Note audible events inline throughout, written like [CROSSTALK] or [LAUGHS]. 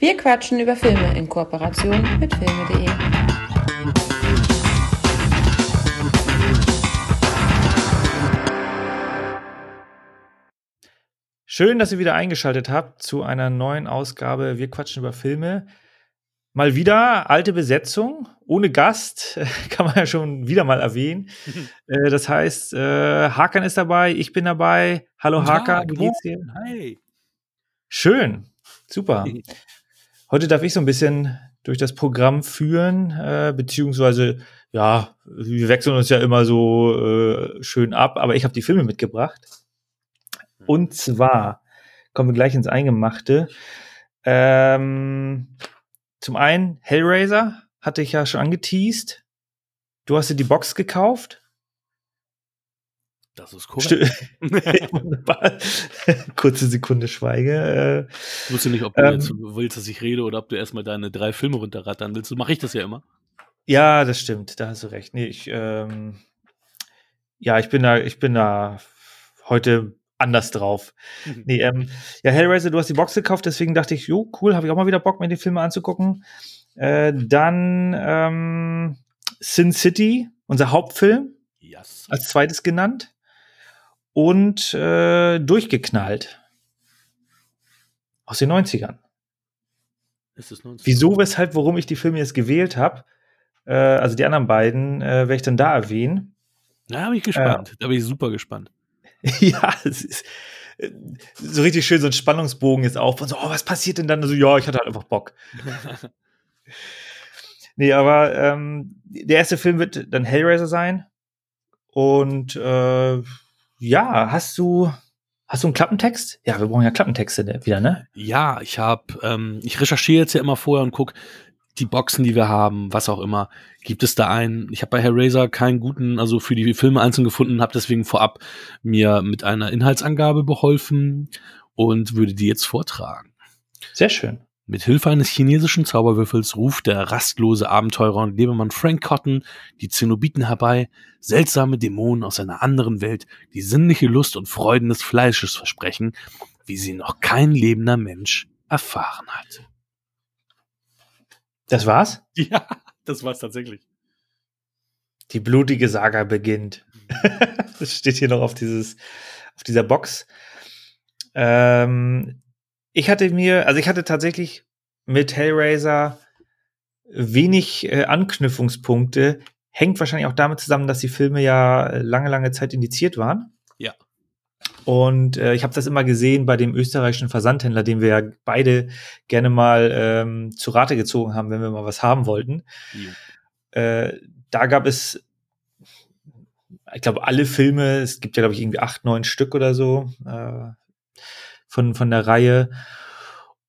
Wir quatschen über Filme in Kooperation mit filme.de. Schön, dass ihr wieder eingeschaltet habt zu einer neuen Ausgabe Wir quatschen über Filme. Mal wieder alte Besetzung, ohne Gast, [LAUGHS] kann man ja schon wieder mal erwähnen. [LAUGHS] äh, das heißt, äh, Hakan ist dabei, ich bin dabei. Hallo Hakan, wie geht's dir? Hi. Schön, super. [LAUGHS] Heute darf ich so ein bisschen durch das Programm führen, äh, beziehungsweise, ja, wir wechseln uns ja immer so äh, schön ab, aber ich habe die Filme mitgebracht. Und zwar kommen wir gleich ins Eingemachte. Ähm, zum einen, Hellraiser hatte ich ja schon angeteased. Du hast dir die Box gekauft. Das ist korrekt. [LAUGHS] [LAUGHS] Kurze Sekunde Schweige. Äh, ich wusste nicht, ob du ähm, jetzt willst, dass ich rede oder ob du erstmal deine drei Filme runterrattern willst. So mache ich das ja immer. Ja, das stimmt. Da hast du recht. Nee, ich, ähm, ja, ich bin da, ich bin da heute anders drauf. Mhm. Nee, ähm, ja, Hellraiser, du hast die Box gekauft, deswegen dachte ich, jo, cool, habe ich auch mal wieder Bock, mir die Filme anzugucken. Äh, dann ähm, Sin City, unser Hauptfilm, yes. als zweites genannt. Und äh, durchgeknallt. Aus den 90ern. Ist es 90 Wieso, weshalb, warum ich die Filme jetzt gewählt habe, äh, also die anderen beiden, äh, werde ich dann da erwähnen. Da bin ich gespannt. Äh, da bin ich super gespannt. [LAUGHS] ja, es ist äh, so richtig schön so ein Spannungsbogen jetzt auf und so, oh, was passiert denn dann? Also, ja, ich hatte halt einfach Bock. [LAUGHS] nee, aber ähm, der erste Film wird dann Hellraiser sein. Und äh, ja, hast du Hast du einen Klappentext? Ja, wir brauchen ja Klappentexte wieder, ne? Ja, ich habe, ähm, ich recherchiere jetzt ja immer vorher und guck, die Boxen, die wir haben, was auch immer, gibt es da einen. Ich habe bei Hellraiser keinen guten, also für die Filme einzeln gefunden, habe deswegen vorab mir mit einer Inhaltsangabe beholfen und würde die jetzt vortragen. Sehr schön. Mit Hilfe eines chinesischen Zauberwürfels ruft der rastlose Abenteurer und Lebemann Frank Cotton die Zenobiten herbei, seltsame Dämonen aus einer anderen Welt, die sinnliche Lust und Freuden des Fleisches versprechen, wie sie noch kein lebender Mensch erfahren hat. Das war's? Ja, das war's tatsächlich. Die blutige Saga beginnt. [LAUGHS] das steht hier noch auf dieses, auf dieser Box. Ähm, ich hatte mir, also ich hatte tatsächlich mit Hellraiser wenig äh, Anknüpfungspunkte. Hängt wahrscheinlich auch damit zusammen, dass die Filme ja lange, lange Zeit indiziert waren. Ja. Und äh, ich habe das immer gesehen bei dem österreichischen Versandhändler, den wir ja beide gerne mal ähm, zu Rate gezogen haben, wenn wir mal was haben wollten. Äh, da gab es, ich glaube, alle Filme, es gibt ja, glaube ich, irgendwie acht, neun Stück oder so äh, von, von der Reihe.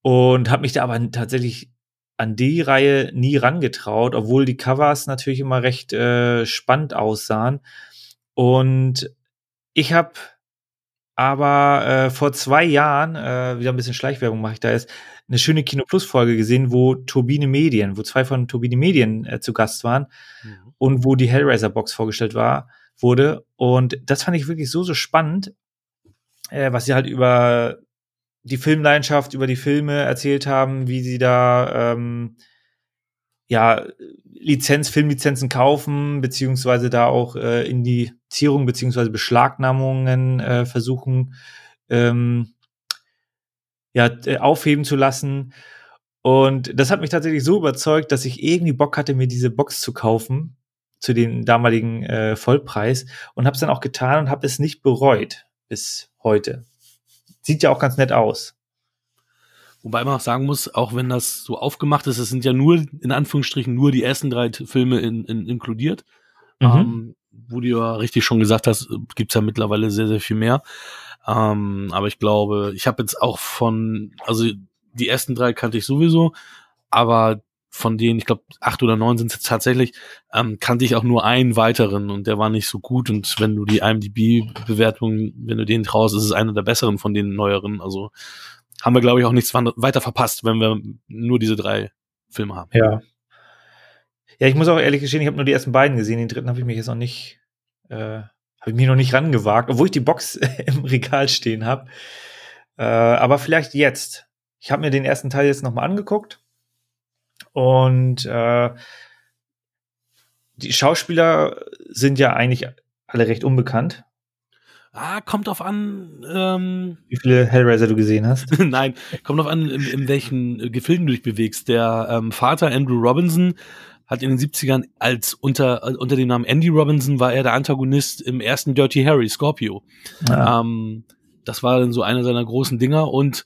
Und habe mich da aber tatsächlich an die Reihe nie rangetraut, obwohl die Covers natürlich immer recht äh, spannend aussahen. Und ich habe aber äh, vor zwei Jahren, äh, wieder ein bisschen Schleichwerbung mache ich da jetzt, eine schöne Kino Plus Folge gesehen, wo Turbine Medien, wo zwei von Turbine Medien äh, zu Gast waren mhm. und wo die Hellraiser Box vorgestellt war, wurde. Und das fand ich wirklich so, so spannend, äh, was sie halt über die Filmleidenschaft, über die Filme erzählt haben, wie sie da ähm, ja, Lizenz, Filmlizenzen kaufen, beziehungsweise da auch äh, Indizierung beziehungsweise Beschlagnahmungen äh, versuchen ähm, ja, äh, aufheben zu lassen. Und das hat mich tatsächlich so überzeugt, dass ich irgendwie Bock hatte, mir diese Box zu kaufen zu dem damaligen äh, Vollpreis und habe es dann auch getan und habe es nicht bereut bis heute. Sieht ja auch ganz nett aus. Wobei man auch sagen muss, auch wenn das so aufgemacht ist, es sind ja nur, in Anführungsstrichen, nur die ersten drei Filme in, in, inkludiert. Mhm. Ähm, wo du ja richtig schon gesagt hast, gibt's ja mittlerweile sehr, sehr viel mehr. Ähm, aber ich glaube, ich habe jetzt auch von, also die ersten drei kannte ich sowieso, aber von denen, ich glaube, acht oder neun sind es tatsächlich, ähm, kannte ich auch nur einen weiteren und der war nicht so gut. Und wenn du die IMDb-Bewertung, wenn du den traust, ist es einer der besseren von den neueren. Also haben wir, glaube ich, auch nichts weiter verpasst, wenn wir nur diese drei Filme haben. Ja. Ja, ich muss auch ehrlich gestehen, ich habe nur die ersten beiden gesehen. Den dritten habe ich mich jetzt noch nicht, äh, habe ich mich noch nicht rangewagt, obwohl ich die Box [LAUGHS] im Regal stehen habe. Äh, aber vielleicht jetzt. ich habe mir den ersten Teil jetzt nochmal angeguckt und äh, die Schauspieler sind ja eigentlich alle recht unbekannt. Ah, kommt auf an, ähm, wie viele Hellraiser du gesehen hast. [LAUGHS] Nein, kommt auf an, in, in welchen äh, Gefilden du dich bewegst. Der ähm, Vater Andrew Robinson hat in den 70ern als unter, äh, unter dem Namen Andy Robinson war er der Antagonist im ersten Dirty Harry, Scorpio. Ah. Ähm, das war dann so einer seiner großen Dinger und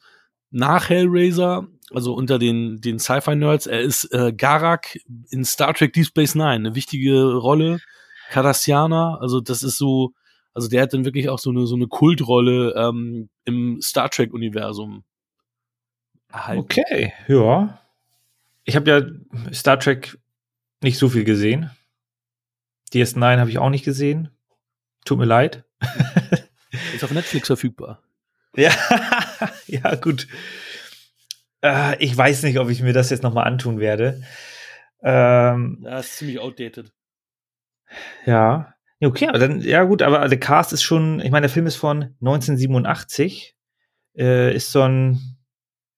nach Hellraiser, also unter den, den Sci-Fi-Nerds, er ist äh, Garak in Star Trek Deep Space Nine, eine wichtige Rolle. Cardassianer, also das ist so, also der hat dann wirklich auch so eine, so eine Kultrolle ähm, im Star Trek-Universum erhalten. Okay, ja. Ich habe ja Star Trek nicht so viel gesehen. DS9 habe ich auch nicht gesehen. Tut mir leid. Ist auf Netflix verfügbar. [LAUGHS] Ja, [LAUGHS] ja, gut. Äh, ich weiß nicht, ob ich mir das jetzt nochmal antun werde. Ähm, das ist ziemlich outdated. Ja, Okay, aber dann, ja gut, aber der Cast ist schon, ich meine, der Film ist von 1987, äh, ist so ein,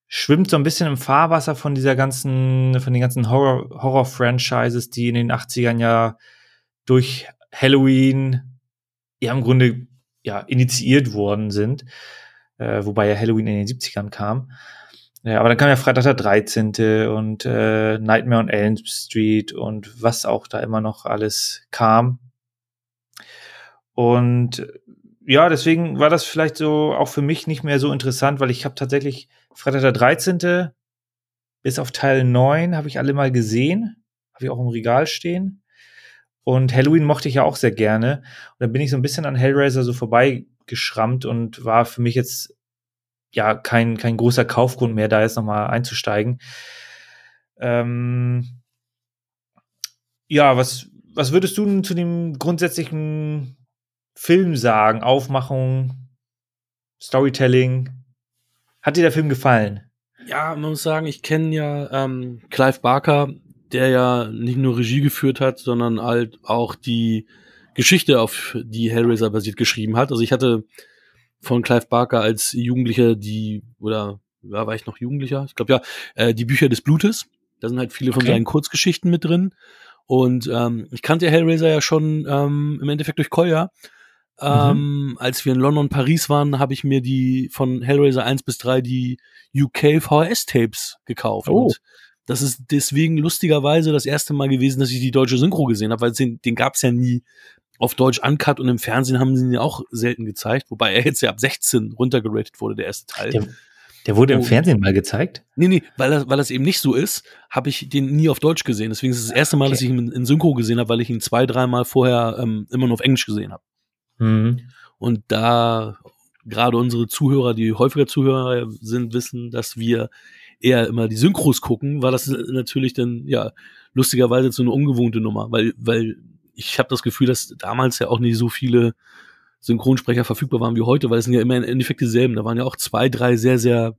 schwimmt so ein bisschen im Fahrwasser von dieser ganzen, von den ganzen Horror, Horror-Franchises, die in den 80ern ja durch Halloween ja im Grunde ja initiiert worden sind, äh, wobei ja Halloween in den 70ern kam. Ja, aber dann kam ja Freitag der 13. und äh, Nightmare on Elm Street und was auch da immer noch alles kam. Und ja, deswegen war das vielleicht so auch für mich nicht mehr so interessant, weil ich habe tatsächlich Freitag der 13. bis auf Teil 9 habe ich alle mal gesehen. Habe ich auch im Regal stehen. Und Halloween mochte ich ja auch sehr gerne. Und dann bin ich so ein bisschen an Hellraiser so vorbeigeschrammt und war für mich jetzt ja kein, kein großer Kaufgrund mehr, da jetzt nochmal einzusteigen. Ähm ja, was, was würdest du zu dem grundsätzlichen Film sagen, Aufmachung, Storytelling. Hat dir der Film gefallen? Ja, man muss sagen, ich kenne ja ähm, Clive Barker, der ja nicht nur Regie geführt hat, sondern halt auch die Geschichte, auf die Hellraiser basiert, geschrieben hat. Also ich hatte von Clive Barker als Jugendlicher die, oder ja, war ich noch Jugendlicher? Ich glaube ja, äh, die Bücher des Blutes. Da sind halt viele okay. von seinen Kurzgeschichten mit drin. Und ähm, ich kannte Hellraiser ja schon ähm, im Endeffekt durch Kolja. Mhm. Ähm, als wir in London und Paris waren, habe ich mir die von Hellraiser 1 bis 3 die UK VHS-Tapes gekauft. Oh. Und das ist deswegen lustigerweise das erste Mal gewesen, dass ich die deutsche Synchro gesehen habe, weil den, den gab es ja nie auf Deutsch uncut und im Fernsehen haben sie ihn ja auch selten gezeigt, wobei er jetzt ja ab 16 runtergeratet wurde, der erste Teil. Der, der wurde im oh. Fernsehen mal gezeigt? Nee, nee, weil das, weil das eben nicht so ist, habe ich den nie auf Deutsch gesehen. Deswegen ist es das erste Mal, okay. dass ich ihn in Synchro gesehen habe, weil ich ihn zwei, dreimal vorher ähm, immer nur auf Englisch gesehen habe. Mhm. Und da gerade unsere Zuhörer, die häufiger Zuhörer sind, wissen, dass wir eher immer die Synchros gucken, war das natürlich dann ja lustigerweise so eine ungewohnte Nummer, weil weil ich habe das Gefühl, dass damals ja auch nicht so viele Synchronsprecher verfügbar waren wie heute, weil es sind ja immer im Endeffekt dieselben. Da waren ja auch zwei, drei sehr sehr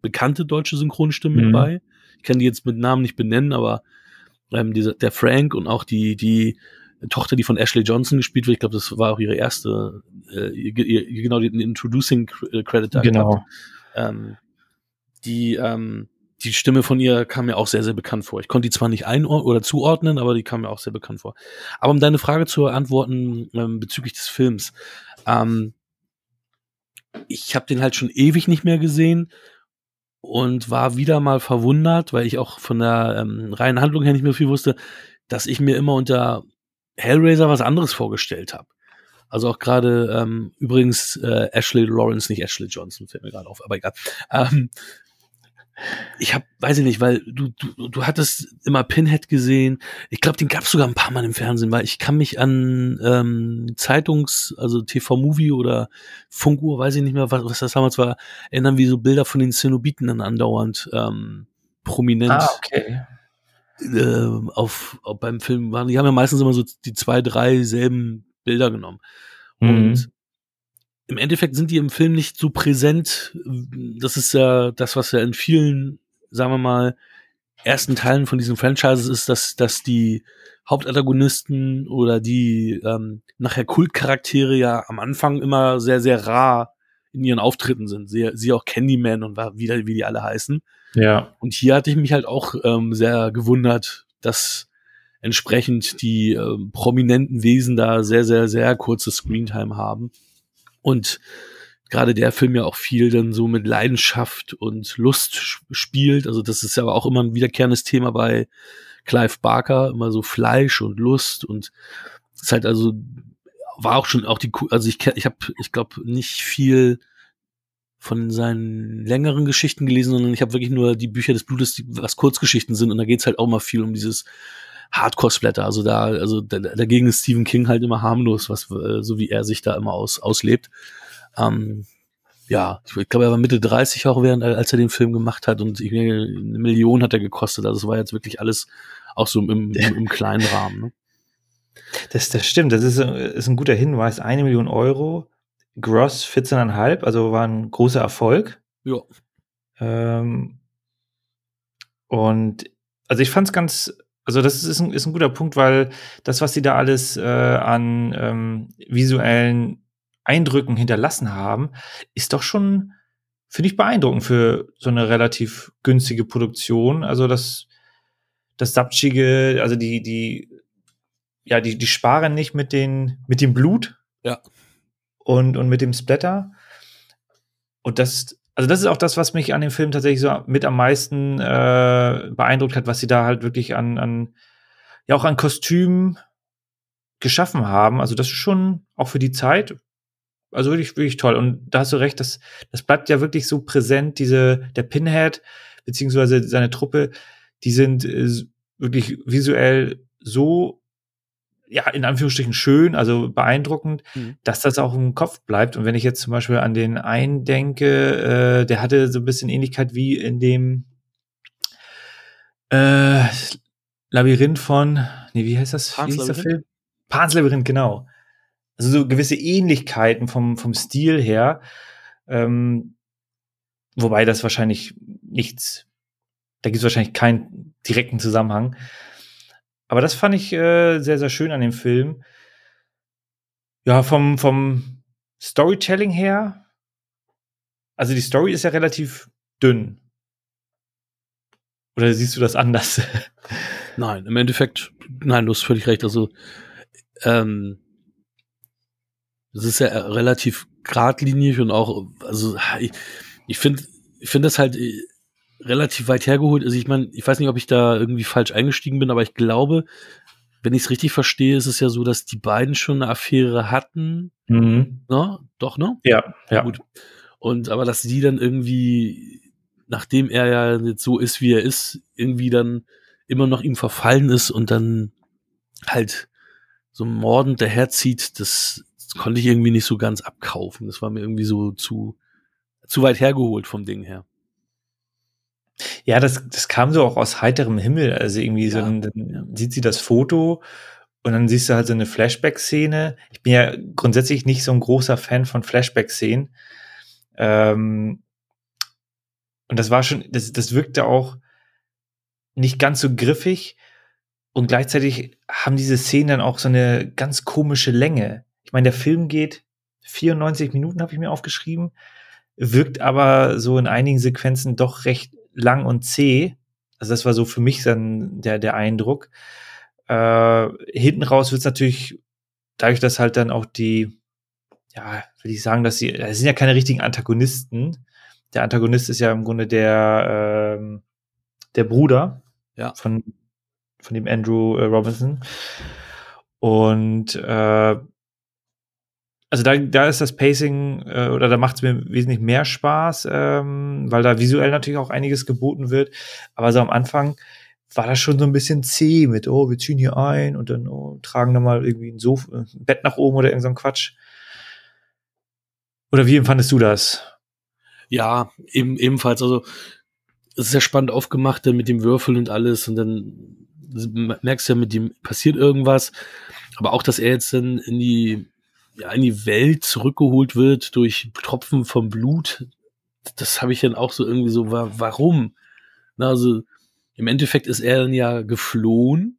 bekannte deutsche Synchronstimmen mhm. dabei. Ich kann die jetzt mit Namen nicht benennen, aber ähm, dieser, der Frank und auch die die Tochter, die von Ashley Johnson gespielt wird. Ich glaube, das war auch ihre erste, äh, ihr, genau, den Introducing äh, Credit da Genau. Ähm, die, ähm, die Stimme von ihr kam mir auch sehr, sehr bekannt vor. Ich konnte die zwar nicht einordnen oder zuordnen, aber die kam mir auch sehr bekannt vor. Aber um deine Frage zu antworten ähm, bezüglich des Films. Ähm, ich habe den halt schon ewig nicht mehr gesehen und war wieder mal verwundert, weil ich auch von der ähm, reinen Handlung her nicht mehr viel wusste, dass ich mir immer unter Hellraiser was anderes vorgestellt habe. Also auch gerade ähm, übrigens äh, Ashley Lawrence, nicht Ashley Johnson, fällt mir gerade auf, aber egal. Ähm, ich habe, weiß ich nicht, weil du, du, du hattest immer Pinhead gesehen. Ich glaube, den gab es sogar ein paar Mal im Fernsehen, weil ich kann mich an ähm, Zeitungs-, also TV-Movie oder Funkuhr, weiß ich nicht mehr, was, was das damals war, erinnern, wie so Bilder von den Zenobiten dann andauernd ähm, prominent ah, okay äh, auf, auf, beim Film waren, die haben ja meistens immer so die zwei, drei selben Bilder genommen. Mhm. Und im Endeffekt sind die im Film nicht so präsent. Das ist ja das, was ja in vielen, sagen wir mal, ersten Teilen von diesen Franchises ist, dass, dass die Hauptantagonisten oder die ähm, nachher Kultcharaktere ja am Anfang immer sehr, sehr rar in ihren Auftritten sind. Sie, sie auch Candyman und wie, wie die alle heißen. Ja. Und hier hatte ich mich halt auch ähm, sehr gewundert, dass entsprechend die ähm, prominenten Wesen da sehr, sehr, sehr kurze Screentime haben. Und gerade der Film ja auch viel dann so mit Leidenschaft und Lust spielt. Also das ist ja auch immer ein wiederkehrendes Thema bei Clive Barker, immer so Fleisch und Lust und es ist halt also war auch schon auch die also ich ich habe ich glaube nicht viel von seinen längeren Geschichten gelesen, sondern ich habe wirklich nur die Bücher des Blutes, die was Kurzgeschichten sind und da geht's halt auch mal viel um dieses Hardcore-Splatter. Also da, also da, dagegen ist Stephen King halt immer harmlos, was äh, so wie er sich da immer aus, auslebt. Ähm, ja, ich glaube, er war Mitte 30 auch während, als er den Film gemacht hat und ich, eine Million hat er gekostet. Also es war jetzt wirklich alles auch so im, im, im kleinen Rahmen. Ne? Das, das stimmt, das ist, ist ein guter Hinweis. Eine Million Euro, Gross 14,5, also war ein großer Erfolg. Ja. Ähm, und also ich fand es ganz, also das ist ein, ist ein guter Punkt, weil das, was sie da alles äh, an ähm, visuellen Eindrücken hinterlassen haben, ist doch schon, finde ich, beeindruckend für so eine relativ günstige Produktion. Also das, das Sapschige, also die, die, ja, die, die sparen nicht mit den, mit dem Blut. Ja. Und, und mit dem Splatter. Und das, also das ist auch das, was mich an dem Film tatsächlich so mit am meisten äh, beeindruckt hat, was sie da halt wirklich an, an ja auch an Kostümen geschaffen haben. Also das ist schon auch für die Zeit also wirklich, wirklich toll. Und da hast du recht, das, das bleibt ja wirklich so präsent, diese, der Pinhead, beziehungsweise seine Truppe, die sind äh, wirklich visuell so, ja, in Anführungsstrichen schön, also beeindruckend, mhm. dass das auch im Kopf bleibt. Und wenn ich jetzt zum Beispiel an den einen denke, äh, der hatte so ein bisschen Ähnlichkeit wie in dem äh, Labyrinth von, nee, wie heißt das? Pans wie hieß der Film? Pans Labyrinth, genau also so gewisse Ähnlichkeiten vom, vom Stil her. Ähm, wobei das wahrscheinlich nichts, da gibt es wahrscheinlich keinen direkten Zusammenhang. Aber das fand ich äh, sehr, sehr schön an dem Film. Ja, vom, vom Storytelling her, also die Story ist ja relativ dünn. Oder siehst du das anders? [LAUGHS] Nein, im Endeffekt, nein, du hast völlig recht. Also, ähm, das ist ja relativ geradlinig und auch, also ich, ich finde, ich finde das halt relativ weit hergeholt. Also ich meine, ich weiß nicht, ob ich da irgendwie falsch eingestiegen bin, aber ich glaube, wenn ich es richtig verstehe, ist es ja so, dass die beiden schon eine Affäre hatten. Mhm. Ne? Doch, ne? Ja, ja. Gut. Und aber dass die dann irgendwie, nachdem er ja jetzt so ist, wie er ist, irgendwie dann immer noch ihm verfallen ist und dann halt so mordend daherzieht, das das konnte ich irgendwie nicht so ganz abkaufen. Das war mir irgendwie so zu, zu weit hergeholt vom Ding her. Ja, das, das kam so auch aus heiterem Himmel. Also irgendwie ja, so, ein, dann ja. sieht sie das Foto und dann siehst du halt so eine Flashback-Szene. Ich bin ja grundsätzlich nicht so ein großer Fan von Flashback-Szenen. Ähm, und das war schon, das, das wirkte auch nicht ganz so griffig. Und gleichzeitig haben diese Szenen dann auch so eine ganz komische Länge. Ich meine, der Film geht 94 Minuten, habe ich mir aufgeschrieben, wirkt aber so in einigen Sequenzen doch recht lang und zäh. Also das war so für mich dann der, der Eindruck. Äh, hinten raus wird es natürlich, dadurch, dass halt dann auch die, ja, will ich sagen, dass sie, das sind ja keine richtigen Antagonisten. Der Antagonist ist ja im Grunde der, ähm, der Bruder ja. von, von dem Andrew äh, Robinson. Und äh, also da, da ist das Pacing äh, oder da macht es mir wesentlich mehr Spaß, ähm, weil da visuell natürlich auch einiges geboten wird. Aber so am Anfang war das schon so ein bisschen zäh mit, oh, wir ziehen hier ein und dann oh, tragen da mal irgendwie ein, Sof ein Bett nach oben oder irgend so Quatsch. Oder wie empfandest du das? Ja, eben, ebenfalls. Also es ist ja spannend aufgemacht mit dem Würfel und alles und dann merkst du ja, mit dem passiert irgendwas. Aber auch, dass er jetzt dann in die ja, in die Welt zurückgeholt wird durch Tropfen vom Blut, das habe ich dann auch so irgendwie so, warum? Na, also im Endeffekt ist er dann ja geflohen.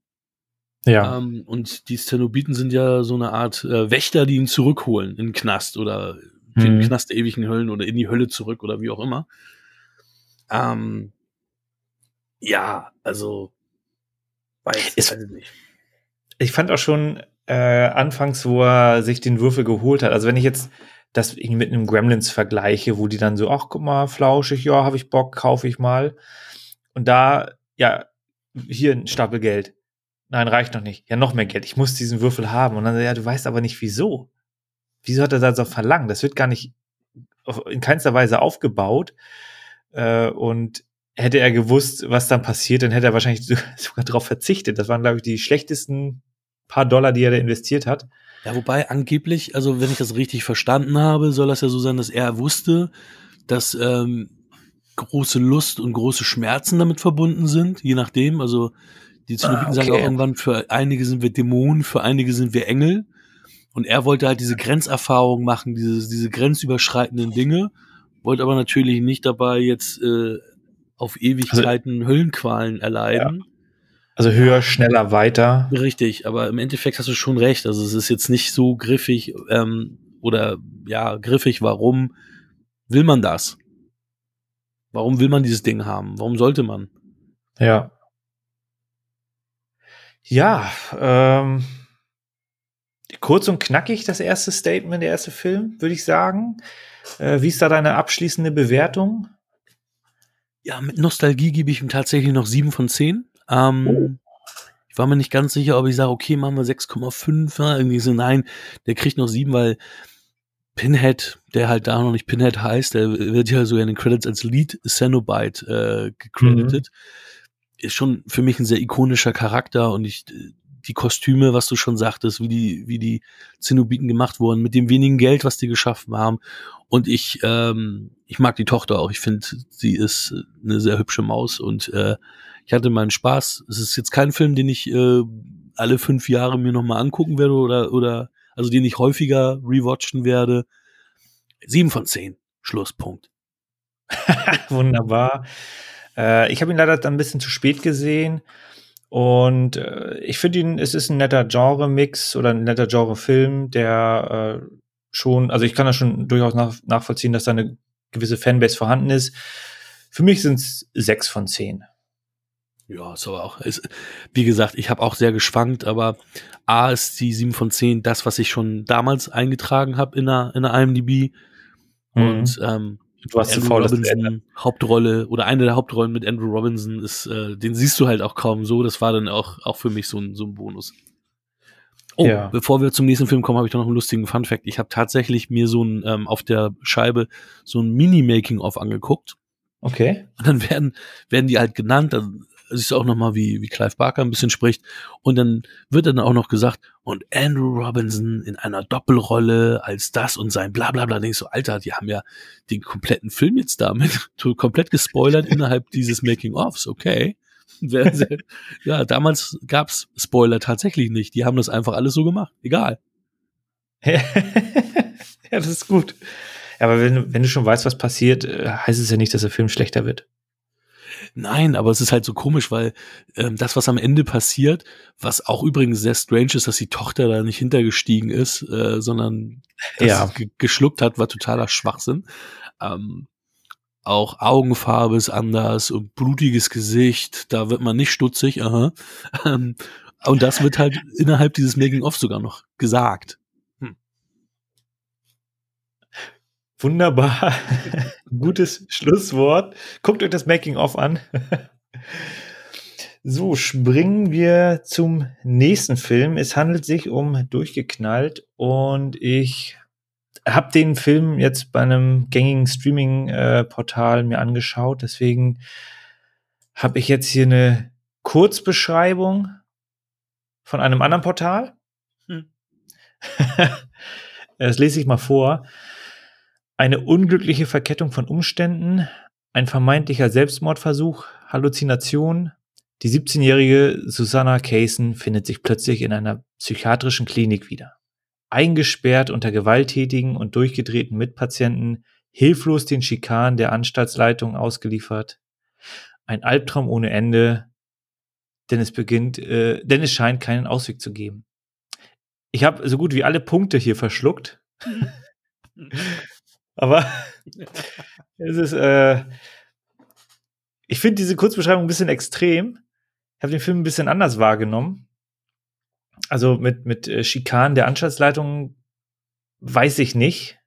Ja. Ähm, und die Stenobiten sind ja so eine Art äh, Wächter, die ihn zurückholen in den Knast oder mhm. den Knast der ewigen Höllen oder in die Hölle zurück oder wie auch immer. Ähm, ja, also weiß, ist, weiß ich nicht. Ich fand auch schon äh, anfangs, wo er sich den Würfel geholt hat. Also wenn ich jetzt das mit einem Gremlins vergleiche, wo die dann so, ach guck mal, flauschig, ja, habe ich Bock, kaufe ich mal. Und da, ja, hier ein Stapel Geld. Nein, reicht noch nicht. Ja, noch mehr Geld. Ich muss diesen Würfel haben. Und dann, ja, du weißt aber nicht wieso. Wieso hat er das so verlangt? Das wird gar nicht in keinster Weise aufgebaut. Äh, und hätte er gewusst, was dann passiert, dann hätte er wahrscheinlich [LAUGHS] sogar darauf verzichtet. Das waren, glaube ich, die schlechtesten paar Dollar, die er da investiert hat. Ja, wobei angeblich, also wenn ich das richtig verstanden habe, soll das ja so sein, dass er wusste, dass ähm, große Lust und große Schmerzen damit verbunden sind, je nachdem. Also die Zenobiten ah, okay. sagen auch irgendwann, für einige sind wir Dämonen, für einige sind wir Engel. Und er wollte halt diese Grenzerfahrung machen, diese, diese grenzüberschreitenden Dinge, wollte aber natürlich nicht dabei jetzt äh, auf Ewigkeiten also, Höllenqualen erleiden. Ja. Also höher, schneller, weiter. Richtig, aber im Endeffekt hast du schon recht. Also es ist jetzt nicht so griffig ähm, oder ja, griffig, warum will man das? Warum will man dieses Ding haben? Warum sollte man? Ja. Ja, ähm, kurz und knackig das erste Statement, der erste Film, würde ich sagen. Äh, wie ist da deine abschließende Bewertung? Ja, mit Nostalgie gebe ich ihm tatsächlich noch sieben von zehn. Ähm. Ich war mir nicht ganz sicher, ob ich sage, okay, machen wir 6,5. Ja, irgendwie so, nein, der kriegt noch sieben, weil Pinhead, der halt da noch nicht Pinhead heißt, der wird ja sogar in den Credits als Lead Cenobite äh, gecredited. Mhm. Ist schon für mich ein sehr ikonischer Charakter und ich, die Kostüme, was du schon sagtest, wie die, wie die Zenobiten gemacht wurden, mit dem wenigen Geld, was die geschaffen haben. Und ich, ähm, ich mag die Tochter auch. Ich finde, sie ist eine sehr hübsche Maus und äh, ich hatte meinen Spaß. Es ist jetzt kein Film, den ich äh, alle fünf Jahre mir nochmal angucken werde oder, oder, also den ich häufiger rewatchen werde. Sieben von zehn. Schlusspunkt. [LAUGHS] Wunderbar. Äh, ich habe ihn leider dann ein bisschen zu spät gesehen. Und äh, ich finde ihn, es ist ein netter Genre-Mix oder ein netter Genre-Film, der äh, schon, also ich kann da schon durchaus nach, nachvollziehen, dass da eine gewisse Fanbase vorhanden ist. Für mich sind es sechs von zehn. Ja, ist aber auch, ist, wie gesagt, ich habe auch sehr geschwankt, aber A ist die 7 von 10 das, was ich schon damals eingetragen habe in der, in der IMDb. Mhm. Und ähm, du hast Andrew Robinson Hauptrolle oder eine der Hauptrollen mit Andrew Robinson ist, äh, den siehst du halt auch kaum so. Das war dann auch, auch für mich so ein, so ein Bonus. Oh, ja. bevor wir zum nächsten Film kommen, habe ich da noch einen lustigen Fun Fact. Ich habe tatsächlich mir so ein ähm, auf der Scheibe so ein Mini-Making-of angeguckt. Okay. Und dann werden, werden die halt genannt. Dann siehst du auch nochmal, wie, wie Clive Barker ein bisschen spricht. Und dann wird dann auch noch gesagt, und Andrew Robinson in einer Doppelrolle als das und sein bla bla bla. Denkst du, Alter, die haben ja den kompletten Film jetzt damit [LAUGHS] komplett gespoilert innerhalb dieses Making-ofs, okay. [LAUGHS] ja, damals gab's Spoiler tatsächlich nicht. Die haben das einfach alles so gemacht. Egal. [LAUGHS] ja, das ist gut. Aber wenn, wenn du schon weißt, was passiert, äh, heißt es ja nicht, dass der Film schlechter wird. Nein, aber es ist halt so komisch, weil ähm, das, was am Ende passiert, was auch übrigens sehr strange ist, dass die Tochter da nicht hintergestiegen ist, äh, sondern ja. geschluckt hat, war totaler Schwachsinn. Ähm, auch Augenfarbe ist anders und blutiges Gesicht, da wird man nicht stutzig, aha. [LAUGHS] Ähm, und das wird halt innerhalb dieses Making-of sogar noch gesagt. Wunderbar. [LAUGHS] Gutes Schlusswort. Guckt euch das Making-of an. [LAUGHS] so, springen wir zum nächsten Film. Es handelt sich um Durchgeknallt und ich habe den Film jetzt bei einem gängigen Streaming-Portal mir angeschaut. Deswegen habe ich jetzt hier eine Kurzbeschreibung von einem anderen Portal. Hm. [LAUGHS] das lese ich mal vor. Eine unglückliche Verkettung von Umständen, ein vermeintlicher Selbstmordversuch, Halluzination. Die 17-jährige Susanna Kaysen findet sich plötzlich in einer psychiatrischen Klinik wieder. Eingesperrt unter gewalttätigen und durchgedrehten Mitpatienten, hilflos den Schikanen der Anstaltsleitung ausgeliefert. Ein Albtraum ohne Ende, denn es beginnt, äh, denn es scheint keinen Ausweg zu geben. Ich habe so gut wie alle Punkte hier verschluckt. [LAUGHS] Aber [LAUGHS] es ist, äh, ich finde diese Kurzbeschreibung ein bisschen extrem. Ich habe den Film ein bisschen anders wahrgenommen. Also mit, mit äh, Schikanen der Anstaltsleitung weiß ich nicht.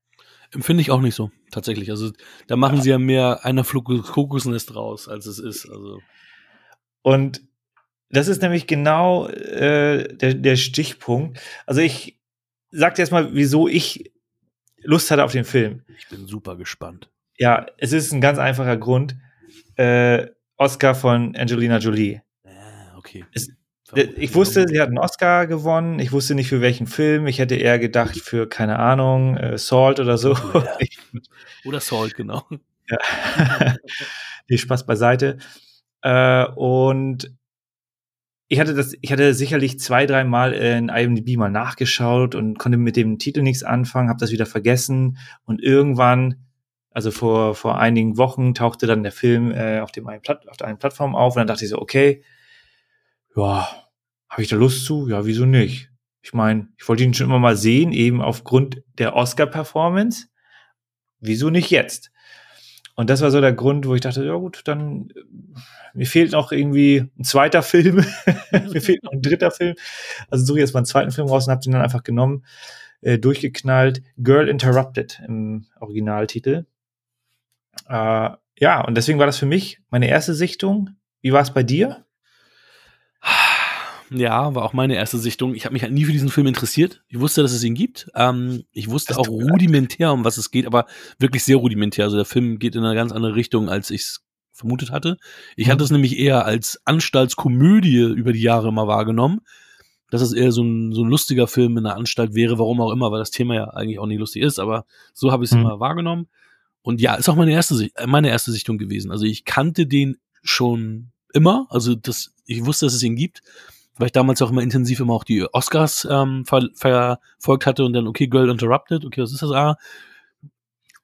Empfinde ich auch nicht so, tatsächlich. Also da machen ja. sie ja mehr einer Kokosnest raus, als es ist. Also. Und das ist nämlich genau äh, der, der Stichpunkt. Also ich sag dir erstmal, wieso ich Lust hatte auf den Film. Ich bin super gespannt. Ja, es ist ein ganz einfacher Grund. Äh, Oscar von Angelina Jolie. Ah, okay. Es, ich wusste, sie hat einen Oscar gewonnen. Ich wusste nicht für welchen Film. Ich hätte eher gedacht für, keine Ahnung, äh, Salt oder so. Ja. [LAUGHS] Oder Salt, genau. Ja. [LAUGHS] nee, Spaß beiseite. Äh, und ich hatte das, ich hatte sicherlich zwei, dreimal in IMDb mal nachgeschaut und konnte mit dem Titel nichts anfangen, habe das wieder vergessen und irgendwann, also vor vor einigen Wochen, tauchte dann der Film äh, auf dem einen Platt, auf der einen Plattform auf und dann dachte ich so, okay, ja, habe ich da Lust zu? Ja, wieso nicht? Ich meine, ich wollte ihn schon immer mal sehen, eben aufgrund der Oscar-Performance. Wieso nicht jetzt? Und das war so der Grund, wo ich dachte, ja gut, dann äh, mir fehlt noch irgendwie ein zweiter Film, [LAUGHS] mir fehlt noch ein dritter Film. Also suche ich jetzt mal einen zweiten Film raus und habe den dann einfach genommen, äh, durchgeknallt. Girl Interrupted im Originaltitel. Äh, ja, und deswegen war das für mich meine erste Sichtung. Wie war es bei dir? Ja, war auch meine erste Sichtung. Ich habe mich halt nie für diesen Film interessiert. Ich wusste, dass es ihn gibt. Ähm, ich wusste auch rudimentär, um was es geht, aber wirklich sehr rudimentär. Also der Film geht in eine ganz andere Richtung, als ich es vermutet hatte. Ich mhm. hatte es nämlich eher als Anstaltskomödie über die Jahre immer wahrgenommen. Dass es eher so ein, so ein lustiger Film in der Anstalt wäre, warum auch immer, weil das Thema ja eigentlich auch nicht lustig ist, aber so habe ich es mhm. immer wahrgenommen. Und ja, ist auch meine erste, meine erste Sichtung gewesen. Also ich kannte den schon immer, also das, ich wusste, dass es ihn gibt weil ich damals auch immer intensiv immer auch die Oscars ähm, ver verfolgt hatte und dann, okay, Girl Interrupted, okay, was ist das? Ah,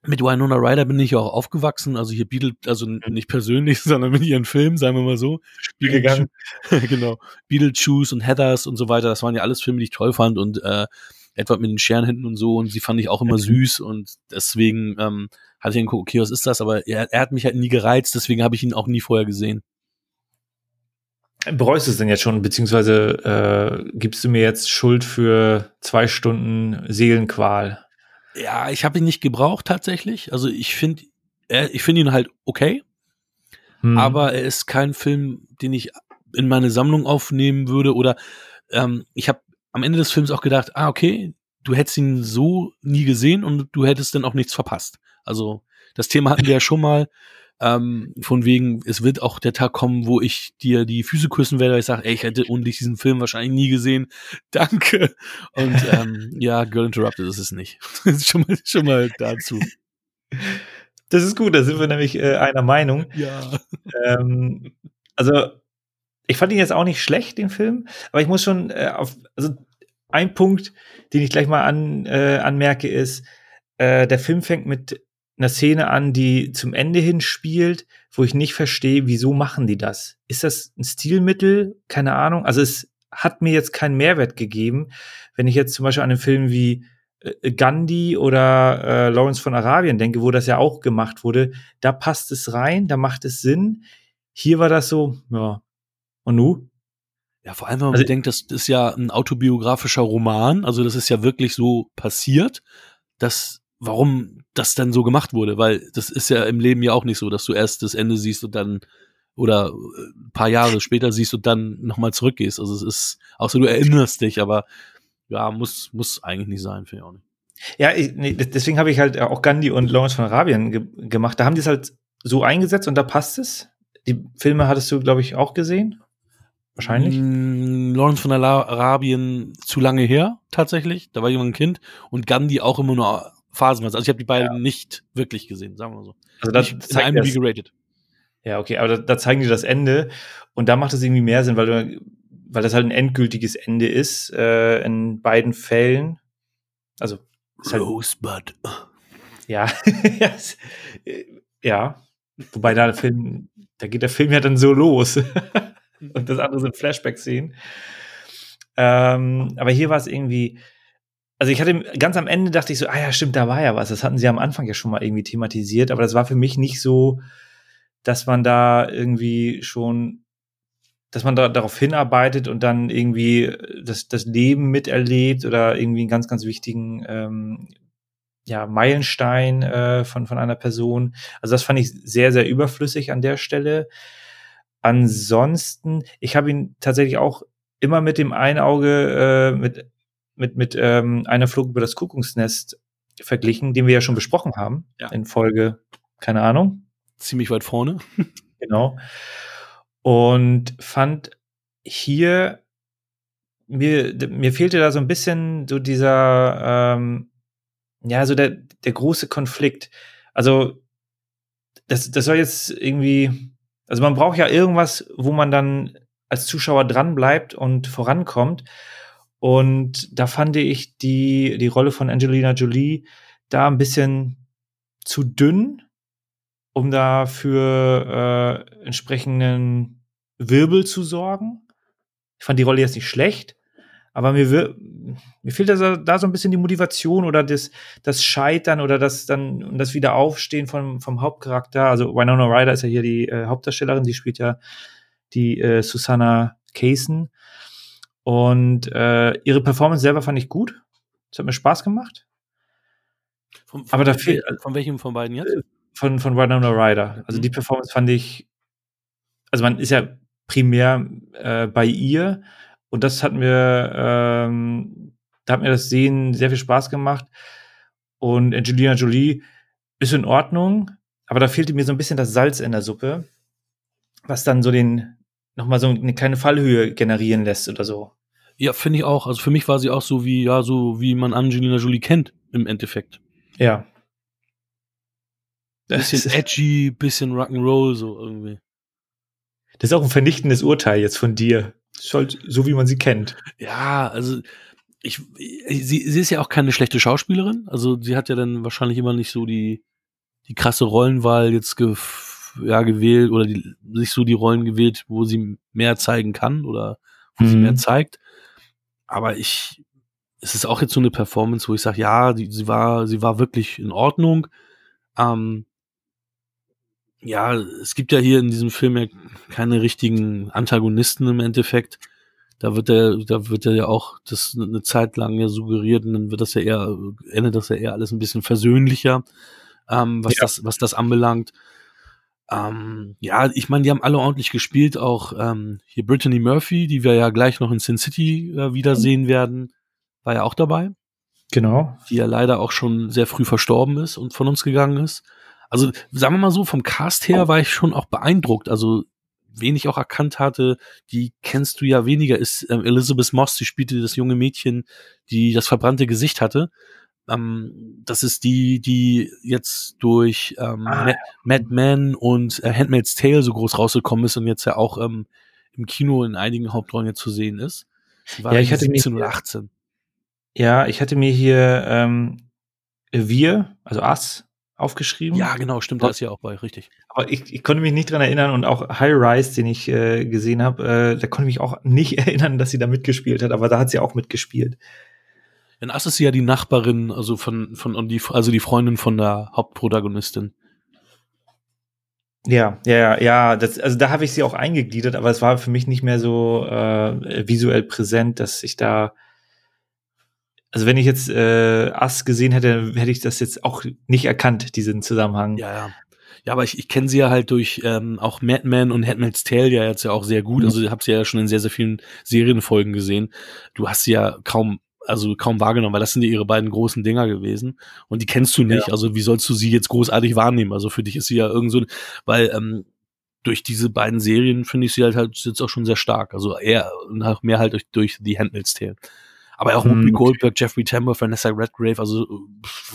mit Winona Ryder bin ich auch aufgewachsen, also hier Beetle, also mhm. nicht persönlich, [LAUGHS] sondern mit ihren Filmen, sagen wir mal so. Gegangen. [LAUGHS] genau. Beetlejuice und Heathers und so weiter, das waren ja alles Filme, die ich toll fand und äh, Edward mit den Scheren hinten und so und sie fand ich auch immer mhm. süß und deswegen ähm, hatte ich geguckt, okay, was ist das? Aber er, er hat mich halt nie gereizt, deswegen habe ich ihn auch nie vorher gesehen. Bereust du es denn jetzt schon, beziehungsweise äh, gibst du mir jetzt Schuld für zwei Stunden Seelenqual? Ja, ich habe ihn nicht gebraucht tatsächlich. Also ich finde, ich finde ihn halt okay, hm. aber er ist kein Film, den ich in meine Sammlung aufnehmen würde. Oder ähm, ich habe am Ende des Films auch gedacht, ah okay, du hättest ihn so nie gesehen und du hättest dann auch nichts verpasst. Also das Thema hatten wir ja schon mal. [LAUGHS] Ähm, von wegen, es wird auch der Tag kommen, wo ich dir die Füße küssen werde, weil ich sage, ey, ich hätte ohne dich diesen Film wahrscheinlich nie gesehen. [LAUGHS] Danke. Und ähm, ja, Girl Interrupted ist es nicht. [LAUGHS] Das ist schon mal, schon mal dazu. Das ist gut, da sind wir nämlich äh, einer Meinung. Ja. Ähm, also, ich fand ihn jetzt auch nicht schlecht, den Film, aber ich muss schon äh, auf, also ein Punkt, den ich gleich mal an, äh, anmerke, ist, äh, der Film fängt mit einer Szene an, die zum Ende hin spielt, wo ich nicht verstehe, wieso machen die das? Ist das ein Stilmittel? Keine Ahnung. Also es hat mir jetzt keinen Mehrwert gegeben, wenn ich jetzt zum Beispiel an einen Film wie äh, Gandhi oder äh, Lawrence von Arabien denke, wo das ja auch gemacht wurde, da passt es rein, da macht es Sinn. Hier war das so, ja, und nu? Ja, vor allem, wenn man also, bedenkt, das ist ja ein autobiografischer Roman, also das ist ja wirklich so passiert, dass warum das dann so gemacht wurde, weil das ist ja im Leben ja auch nicht so, dass du erst das Ende siehst und dann oder ein äh, paar Jahre [LAUGHS] später siehst und dann nochmal zurückgehst. Also es ist, auch so, du erinnerst dich, aber ja, muss, muss eigentlich nicht sein, finde ich auch nicht. Ja, ich, nee, deswegen habe ich halt auch Gandhi und Lawrence von Arabien ge gemacht. Da haben die es halt so eingesetzt und da passt es. Die Filme hattest du, glaube ich, auch gesehen. Wahrscheinlich. Mm, Lawrence von Arabien zu lange her, tatsächlich. Da war jemand ein Kind. Und Gandhi auch immer nur phasenweise. Also ich habe die beiden ja. nicht wirklich gesehen, sagen wir so. Also das nicht in einem geratet. Ja, okay, aber da, da, zeigen die das Ende und da macht es irgendwie mehr Sinn, weil du, weil das halt ein endgültiges Ende ist äh, in beiden Fällen. Also halt, Rosebud. [LAUGHS] Ja, ja. Wobei da der Film, da geht der Film ja dann so los [LAUGHS] und das andere sind Flashback-Szenen. Ähm, aber hier war es irgendwie also ich hatte ganz am Ende dachte ich so, ah ja, stimmt, da war ja was. Das hatten sie am Anfang ja schon mal irgendwie thematisiert, aber das war für mich nicht so, dass man da irgendwie schon, dass man da darauf hinarbeitet und dann irgendwie das, das Leben miterlebt oder irgendwie einen ganz, ganz wichtigen ähm, ja, Meilenstein äh, von, von einer Person. Also das fand ich sehr, sehr überflüssig an der Stelle. Ansonsten, ich habe ihn tatsächlich auch immer mit dem einen Auge, äh, mit, mit, mit ähm, einer Flug über das Kuckucksnest verglichen, den wir ja schon besprochen haben ja. in Folge, keine Ahnung. Ziemlich weit vorne. [LAUGHS] [LAUGHS] genau. Und fand hier, mir, mir fehlte da so ein bisschen so dieser, ähm, ja, so der, der große Konflikt. Also, das, das soll jetzt irgendwie, also man braucht ja irgendwas, wo man dann als Zuschauer dran bleibt und vorankommt. Und da fand ich die, die Rolle von Angelina Jolie da ein bisschen zu dünn, um da für äh, entsprechenden Wirbel zu sorgen. Ich fand die Rolle jetzt nicht schlecht, aber mir, mir fehlt da, da so ein bisschen die Motivation oder das, das Scheitern oder das dann das Wiederaufstehen vom, vom Hauptcharakter. Also Winona Ryder ist ja hier die äh, Hauptdarstellerin, die spielt ja die äh, Susanna Kaysen. Und äh, ihre Performance selber fand ich gut. Es hat mir Spaß gemacht. Von, von Aber da fehlt. Von welchem von beiden jetzt? Äh, von, von Winona Ryder. Also mhm. die Performance fand ich. Also man ist ja primär äh, bei ihr und das hat mir, ähm, da hat mir das Sehen sehr viel Spaß gemacht. Und Angelina Jolie ist in Ordnung, aber da fehlte mir so ein bisschen das Salz in der Suppe, was dann so den, nochmal so eine kleine Fallhöhe generieren lässt oder so. Ja, finde ich auch. Also für mich war sie auch so wie, ja, so wie man Angelina Jolie kennt, im Endeffekt. Ja. Bisschen edgy, bisschen Rock'n'Roll, so irgendwie. Das ist auch ein vernichtendes Urteil jetzt von dir. Halt so, wie man sie kennt. Ja, also ich, sie, sie ist ja auch keine schlechte Schauspielerin. Also sie hat ja dann wahrscheinlich immer nicht so die, die krasse Rollenwahl jetzt ge, ja, gewählt oder die, sich so die Rollen gewählt, wo sie mehr zeigen kann oder wo mhm. sie mehr zeigt. Aber ich, es ist auch jetzt so eine Performance, wo ich sage, ja, die, sie war, sie war wirklich in Ordnung. Ähm, ja, es gibt ja hier in diesem Film ja keine richtigen Antagonisten im Endeffekt. Da wird er, da wird er ja auch das eine Zeit lang ja suggeriert und dann wird das ja eher, endet das ja eher alles ein bisschen versöhnlicher, ähm, was ja. das, was das anbelangt. Ähm, ja, ich meine, die haben alle ordentlich gespielt, auch ähm, hier Brittany Murphy, die wir ja gleich noch in Sin City äh, wiedersehen werden, war ja auch dabei. Genau. Die ja leider auch schon sehr früh verstorben ist und von uns gegangen ist. Also sagen wir mal so, vom Cast her war ich schon auch beeindruckt. Also wen ich auch erkannt hatte, die kennst du ja weniger, ist ähm, Elizabeth Moss, die spielte das junge Mädchen, die das verbrannte Gesicht hatte. Ähm, das ist die, die jetzt durch ähm, ah. Mad Men und äh, Handmaid's Tale so groß rausgekommen ist und jetzt ja auch ähm, im Kino in einigen Hauptrollen jetzt zu sehen ist. War ja, ich hatte 17 oder 18. Ja, ich hatte mir hier ähm, Wir, also Us, aufgeschrieben. Ja, genau, stimmt, da ist ja auch bei, richtig. Aber ich, ich konnte mich nicht dran erinnern und auch High Rise, den ich äh, gesehen habe, äh, da konnte ich mich auch nicht [LAUGHS] erinnern, dass sie da mitgespielt hat, aber da hat sie auch mitgespielt. In Ass ist sie ja die Nachbarin, also von, von, die, also die Freundin von der Hauptprotagonistin. Ja, ja, ja, das, also da habe ich sie auch eingegliedert, aber es war für mich nicht mehr so äh, visuell präsent, dass ich da also wenn ich jetzt äh, Ass gesehen hätte, hätte ich das jetzt auch nicht erkannt, diesen Zusammenhang. Ja, ja. Ja, aber ich, ich kenne sie ja halt durch ähm, auch Madman und Handmaid's Tale ja jetzt ja auch sehr gut. Mhm. Also ich habe sie ja schon in sehr, sehr vielen Serienfolgen gesehen. Du hast sie ja kaum, also kaum wahrgenommen, weil das sind ja ihre beiden großen Dinger gewesen. Und die kennst du nicht. Ja. Also wie sollst du sie jetzt großartig wahrnehmen? Also für dich ist sie ja irgend so, weil ähm, durch diese beiden Serien finde ich sie halt, halt jetzt auch schon sehr stark. Also eher und mehr halt durch, durch The Handmaid's Tale. Aber auch Whoopi hm, Goldberg, Jeffrey Tambor, Vanessa Redgrave, also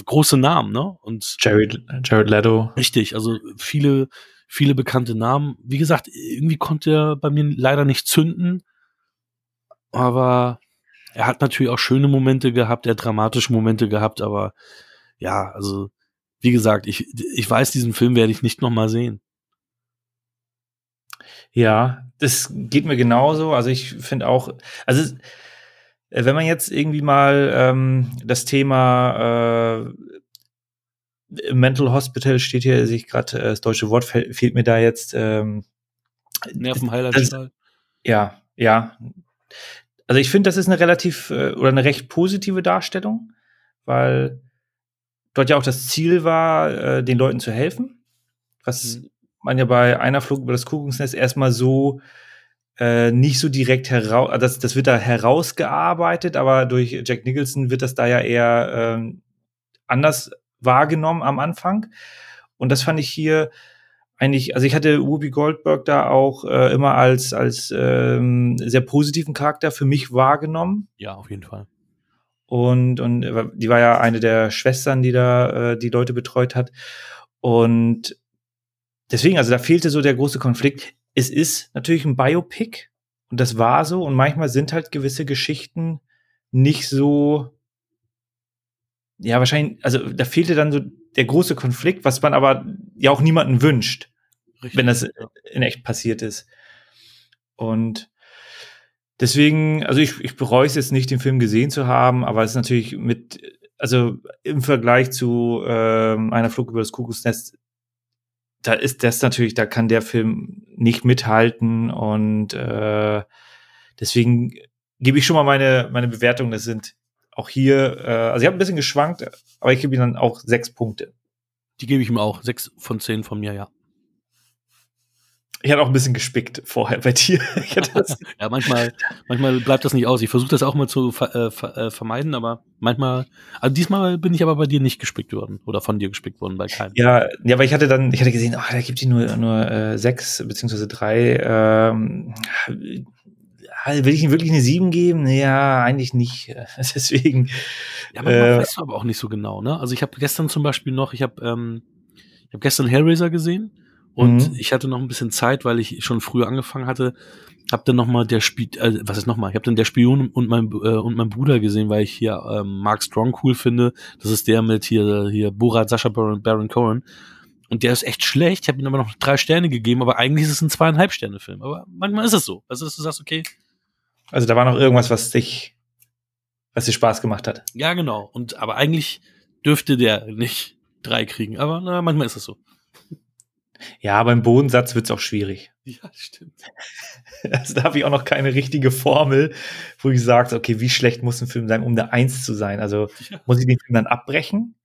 große Namen, ne? Und Jared, Jared Leto. Richtig, also viele, viele bekannte Namen. Wie gesagt, irgendwie konnte er bei mir leider nicht zünden. Aber er hat natürlich auch schöne Momente gehabt, er hat dramatische Momente gehabt, aber ja, also wie gesagt, ich, ich weiß, diesen Film werde ich nicht nochmal sehen. Ja, das geht mir genauso. Also ich finde auch, also Äh, wenn man jetzt irgendwie mal ähm, das Thema äh, Mental Hospital steht hier, sich gerade äh, das deutsche Wort fehlt, fehlt mir da jetzt. Ähm, Nervenheilanstalt. Ja, ja. Also ich finde, das ist eine relativ äh, oder eine recht positive Darstellung, weil dort ja auch das Ziel war, äh, den Leuten zu helfen, was mhm. man ja bei einer Flug über das Kuckucksnest erstmal so äh, nicht so direkt heraus, also das, das wird da herausgearbeitet, aber durch Jack Nicholson wird das da ja eher äh, anders wahrgenommen am Anfang. Und das fand ich hier eigentlich, also ich hatte Whoopi Goldberg da auch äh, immer als, als ähm, sehr positiven Charakter für mich wahrgenommen. Ja, auf jeden Fall. Und, und die war ja eine der Schwestern, die da äh, die Leute betreut hat. Und deswegen, also da fehlte so der große Konflikt es ist natürlich ein Biopic und das war so und manchmal sind halt gewisse Geschichten nicht so ja, wahrscheinlich, also da fehlte dann so der große Konflikt, was man aber ja auch niemanden wünscht, Richtig, wenn das in echt passiert ist. Und deswegen, also ich, ich bereue es jetzt nicht, den Film gesehen zu haben, aber es ist natürlich mit, also im Vergleich zu ähm, einer Flug über das Kuckucksnest da ist das natürlich, da kann der Film nicht mithalten und äh, deswegen gebe ich schon mal meine, meine Bewertung. Das sind auch hier, äh, also ich habe ein bisschen geschwankt, aber ich gebe ihm dann auch sechs Punkte. Die gebe ich ihm auch. Sechs von zehn von mir, ja. Ich hatte auch ein bisschen gespickt vorher bei dir. [LAUGHS] [LAUGHS] ja, manchmal, manchmal bleibt das nicht aus. Ich versuche das auch mal zu ver äh, ver äh, vermeiden, aber manchmal, also diesmal bin ich aber bei dir nicht gespickt worden oder von dir gespickt worden bei keinem. Ja, ja, aber ich hatte dann, ich hatte gesehen, oh, da gibt die nur nur äh, sechs beziehungsweise drei. Ähm, will ich ihm wirklich eine sieben geben? Ja, eigentlich nicht. [LAUGHS] Deswegen. Ja, man äh, weiß aber auch nicht so genau. Ne? Also ich habe gestern zum Beispiel noch, ich habe ähm, ich habe gestern Hellraiser gesehen und mhm. ich hatte noch ein bisschen Zeit, weil ich schon früher angefangen hatte. Hab dann noch mal der Spiel, äh, was ist noch mal? Ich habe dann der Spion und mein äh, und mein Bruder gesehen, weil ich hier ähm, Mark Strong cool finde. Das ist der mit hier hier Borat, Sascha Baron, Baron Cohen. Und der ist echt schlecht. Ich habe ihm aber noch drei Sterne gegeben, aber eigentlich ist es ein zweieinhalb Sterne Film. Aber manchmal ist es so. Also dass du sagst, okay. Also da war noch irgendwas, was dich, was dir Spaß gemacht hat. Ja, genau. Und aber eigentlich dürfte der nicht drei kriegen. Aber na, manchmal ist es so. Ja, beim Bodensatz wird es auch schwierig. [LAUGHS] Ja, stimmt. Also da habe ich auch noch keine richtige Formel, wo ich sage, okay, wie schlecht muss ein Film sein, um eine Eins zu sein? Also ja. muss ich den Film dann abbrechen?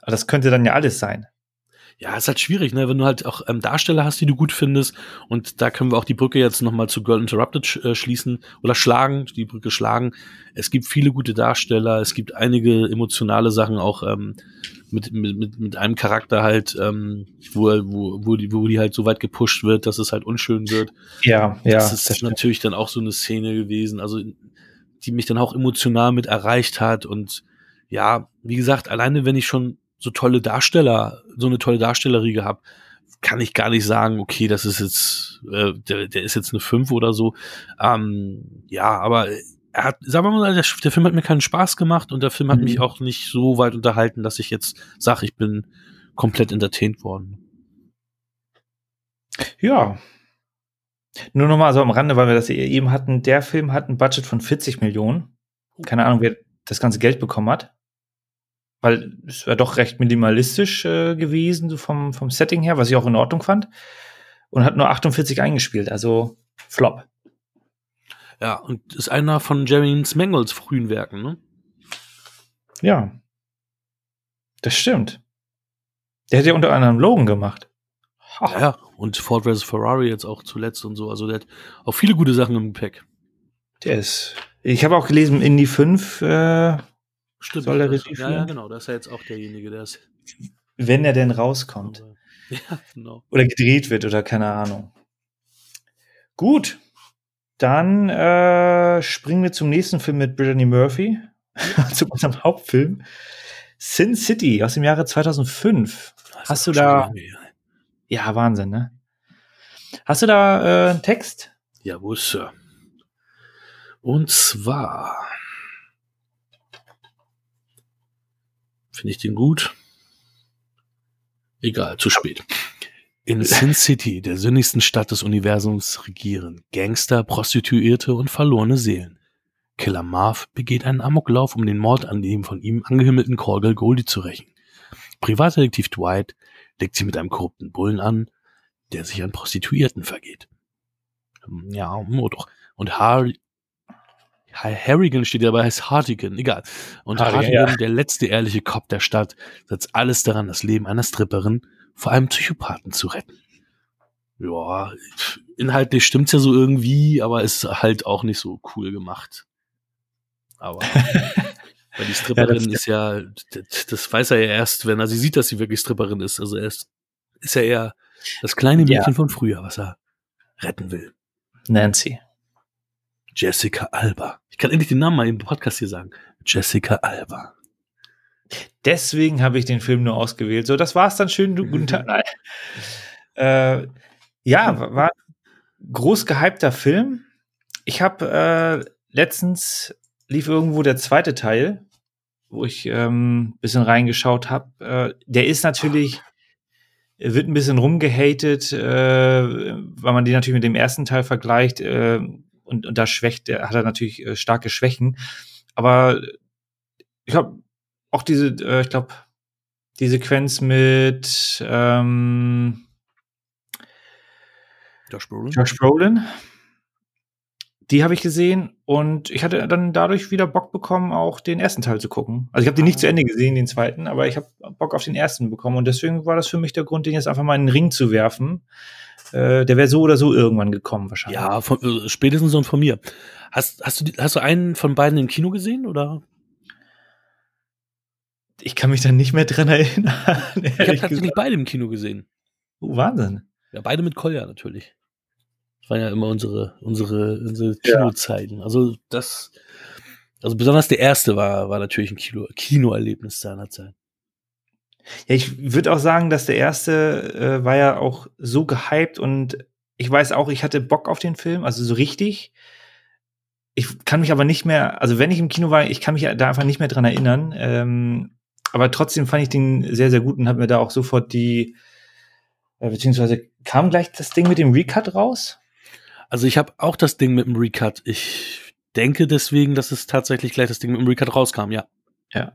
Aber das könnte dann ja alles sein. Ja, ist halt schwierig, ne? Wenn du halt auch ähm, Darsteller hast, die du gut findest, und da können wir auch die Brücke jetzt nochmal zu Girl Interrupted sch äh, schließen oder schlagen, die Brücke schlagen. Es gibt viele gute Darsteller, es gibt einige emotionale Sachen auch ähm, mit, mit, mit einem Charakter halt, ähm, wo, wo, wo, die, wo die halt so weit gepusht wird, dass es halt unschön wird. Ja, ja. Das ist das natürlich dann auch so eine Szene gewesen, also die mich dann auch emotional mit erreicht hat. Und ja, wie gesagt, alleine wenn ich schon so tolle Darsteller, so eine tolle Darstellerriege habe, kann ich gar nicht sagen, okay, das ist jetzt, äh, der, der ist jetzt eine 5 oder so. Ähm, ja, aber er hat, sagen wir mal, der, der, Film hat mir keinen Spaß gemacht und der Film hat mhm. mich auch nicht so weit unterhalten, dass ich jetzt sage, ich bin komplett entertained worden. Ja. Nur nochmal so am Rande, weil wir das eben hatten, der Film hat ein Budget von 40 Millionen. Keine Ahnung, wer das ganze Geld bekommen hat. Weil es wäre doch recht minimalistisch äh, gewesen, so vom, vom Setting her, was ich auch in Ordnung fand. Und hat nur 48 eingespielt, also Flop. Ja, und ist einer von Jeremy Mangles frühen Werken, ne? Ja. Das stimmt. Der hat ja unter anderem Logan gemacht. Ha. Ja, und Ford vs. Ferrari jetzt auch zuletzt und so. Also der hat auch viele gute Sachen im Gepäck. Der ist. Ich habe auch gelesen, Indie 5 äh, Stimmt, soll er Regie Ja, ja, genau. Das ist ja jetzt auch derjenige, der ist. Wenn er denn rauskommt. [LAUGHS] Ja, genau. Oder gedreht wird oder keine Ahnung. Gut. Dann äh, springen wir zum nächsten Film mit Brittany Murphy, [LAUGHS] zu unserem Hauptfilm. Sin City aus dem Jahre 2005. Das Hast du da. Lange, ja, Wahnsinn, ne? Hast du da äh, einen Text? Jawohl, Sir. Und zwar. Finde ich den gut? Egal, zu spät. In Sin City, der sinnigsten Stadt des Universums, regieren Gangster, Prostituierte und verlorene Seelen. Killer Marv begeht einen Amoklauf, um den Mord an dem von ihm angehimmelten Callgirl Goldie zu rächen. Privatdetektiv Dwight legt sie mit einem korrupten Bullen an, der sich an Prostituierten vergeht. Ja, oh doch. Und Harry, Harrigan steht dabei, heißt Hartigan, egal. Und Hartigan, Hartigan ja. der letzte ehrliche Cop der Stadt, setzt alles daran, das Leben einer Stripperin vor einem Psychopathen zu retten. Ja, inhaltlich stimmt's ja so irgendwie, aber ist halt auch nicht so cool gemacht. Aber [LAUGHS] weil die Stripperin ja, ist ja, das weiß er ja erst, wenn er sie sieht, dass sie wirklich Stripperin ist. Also er ist, ist ja eher das kleine Mädchen ja. von früher, was er retten will. Nancy. Jessica Alba. Ich kann endlich den Namen mal im Podcast hier sagen. Jessica Alba. Deswegen habe ich den Film nur ausgewählt. So, das war's dann. Schön, du, guten Tag. Nein. Äh, ja, war ein groß gehypter Film. Ich habe äh, letztens lief irgendwo der zweite Teil, wo ich ähm, bisschen reingeschaut habe. Äh, der ist natürlich wird ein bisschen rumgehatet, äh, weil man die natürlich mit dem ersten Teil vergleicht. Und, und da schwächt, der hat er natürlich äh, starke Schwächen. Aber ich habe auch diese, äh, ich glaube, die Sequenz mit ähm, Josh Brolin. Josh Brolin. Die habe ich gesehen und ich hatte dann dadurch wieder Bock bekommen, auch den ersten Teil zu gucken. Also ich habe den nicht zu Ende gesehen, den zweiten, aber ich habe Bock auf den ersten bekommen und deswegen war das für mich der Grund, den jetzt einfach mal in den Ring zu werfen. Äh, der wäre so oder so irgendwann gekommen wahrscheinlich. Ja, von, äh, spätestens und von mir. Hast, hast, du, hast du einen von beiden im Kino gesehen oder? Ich kann mich da nicht mehr dran [LAUGHS] erinnern. Ich habe tatsächlich beide im Kino gesehen. Oh, Wahnsinn. Ja, beide mit Kolja natürlich waren ja immer unsere, unsere, unsere Kinozeiten. Ja. Also das, also besonders der erste war, war natürlich ein Kino, Kinoerlebnis seinerzeit. Ja, ich würde auch sagen, dass der erste äh, war ja auch so gehypt und ich weiß auch, ich hatte Bock auf den Film, also so richtig. Ich kann mich aber nicht mehr, also wenn ich im Kino war, ich kann mich da einfach nicht mehr dran erinnern. Ähm, aber trotzdem fand ich den sehr, sehr gut und habe mir da auch sofort die, äh, beziehungsweise kam gleich das Ding mit dem Recut raus? Also ich habe auch das Ding mit dem Recut. Ich denke deswegen, dass es tatsächlich gleich das Ding mit dem Recut rauskam, ja. Ja.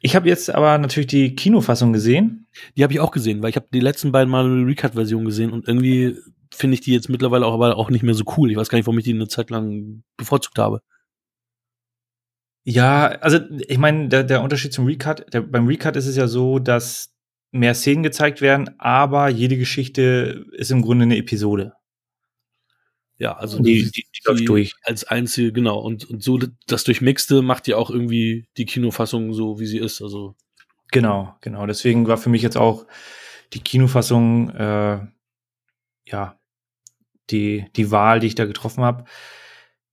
Ich habe jetzt aber natürlich die Kinofassung gesehen. Die habe ich auch gesehen, weil ich habe die letzten beiden Mal eine Recut-Version gesehen und irgendwie finde ich die jetzt mittlerweile auch aber auch nicht mehr so cool. Ich weiß gar nicht, warum ich die eine Zeit lang bevorzugt habe. Ja, also ich meine, der, der Unterschied zum Recut, der, beim Recut ist es ja so, dass mehr Szenen gezeigt werden, aber jede Geschichte ist im Grunde eine Episode. Ja, also die, die, die, läuft durch. Als einzige, genau. Und, und so das Durchmixte macht ja auch irgendwie die Kinofassung so, wie sie ist. Also. Genau, genau. Deswegen war für mich jetzt auch die Kinofassung, äh, ja, die, die Wahl, die ich da getroffen habe.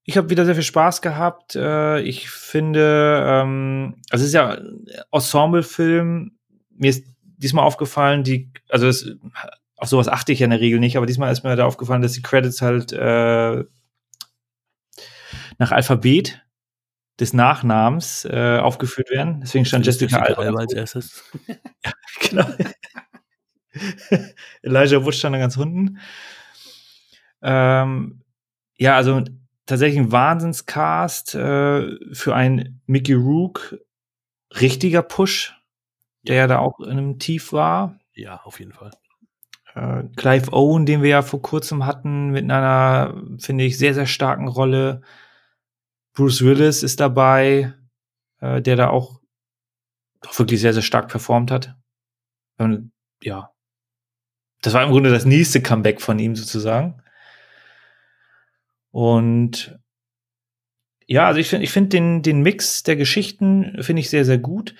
Ich habe wieder sehr viel Spaß gehabt. Äh, ich finde, ähm, also es ist ja Ensemble-Film. Mir ist diesmal aufgefallen, die, also es auf sowas achte ich ja in der Regel nicht, aber diesmal ist mir da aufgefallen, dass die Credits halt äh, nach Alphabet des Nachnamens äh, aufgeführt werden. Deswegen stand Jessica, Jessica Alba als erstes. [LAUGHS] ja, genau. [LAUGHS] Elijah Wood stand da ganz unten. Ähm, ja, also tatsächlich ein Wahnsinnscast äh, für einen Mickey Rook. Richtiger Push, der ja da auch in einem Tief war. Ja, auf jeden Fall äh, Clive Owen, den wir ja vor kurzem hatten, mit einer, finde ich, sehr, sehr starken Rolle. Bruce Willis ist dabei, äh, der da auch wirklich sehr, sehr stark performt hat. Und, ja. Das war im Grunde das nächste Comeback von ihm sozusagen. Und ja, also ich finde ich finde den, den Mix der Geschichten finde ich sehr, sehr gut.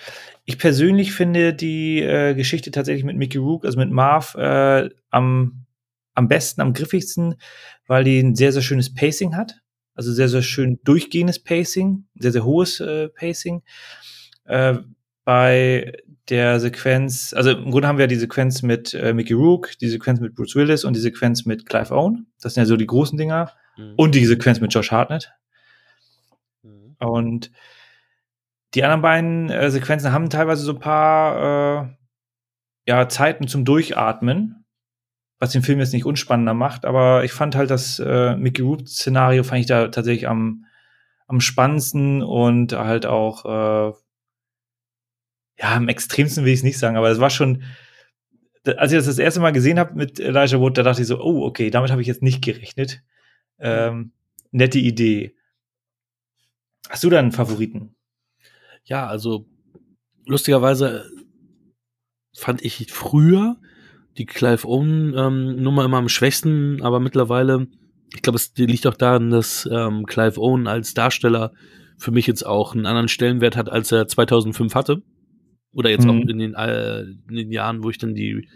Ich persönlich finde die äh, Geschichte tatsächlich mit Mickey Rook, also mit Marv, äh, am, am besten, am griffigsten, weil die ein sehr, sehr schönes Pacing hat. Also sehr, sehr schön durchgehendes Pacing, sehr, sehr hohes äh, Pacing. Äh, bei der Sequenz, also im Grunde haben wir ja die Sequenz mit äh, Mickey Rook, die Sequenz mit Bruce Willis und die Sequenz mit Clive Owen. Das sind ja so die großen Dinger. Mhm. Und die Sequenz mit Josh Hartnett. Und die anderen beiden äh, Sequenzen haben teilweise so ein paar äh, ja, Zeiten zum Durchatmen, was den Film jetzt nicht unspannender macht, aber ich fand halt das äh, Mickey Root-Szenario fand ich da tatsächlich am, am spannendsten und halt auch, äh, ja, am extremsten will ich es nicht sagen, aber es war schon, als ich das das erste Mal gesehen habe mit Elijah Wood, da dachte ich so, oh, okay, damit habe ich jetzt nicht gerechnet. Ähm, nette Idee. Hast du da einen Favoriten? Ja, also lustigerweise fand ich früher die Clive Owen ähm, Nummer immer am schwächsten, aber mittlerweile, ich glaube, es liegt auch daran, dass ähm, Clive Owen als Darsteller für mich jetzt auch einen anderen Stellenwert hat, als er 2005 hatte. Oder jetzt mhm. auch in den, äh, in den Jahren, wo ich dann die,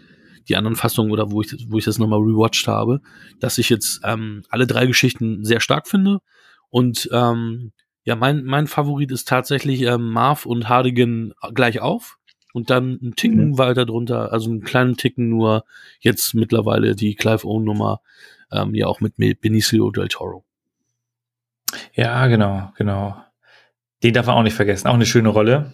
die anderen Fassungen oder wo ich, wo ich das nochmal rewatcht habe, dass ich jetzt ähm, alle drei Geschichten sehr stark finde. Und ähm, ja, mein, mein Favorit ist tatsächlich ähm, Marv und Hardigan gleich auf und dann ein Ticken mhm. weiter drunter, also einen kleinen Ticken nur jetzt mittlerweile die Clive Owen Nummer, ähm, ja auch mit Benicio del Toro. Ja, genau, genau. Den darf man auch nicht vergessen, auch eine schöne Rolle.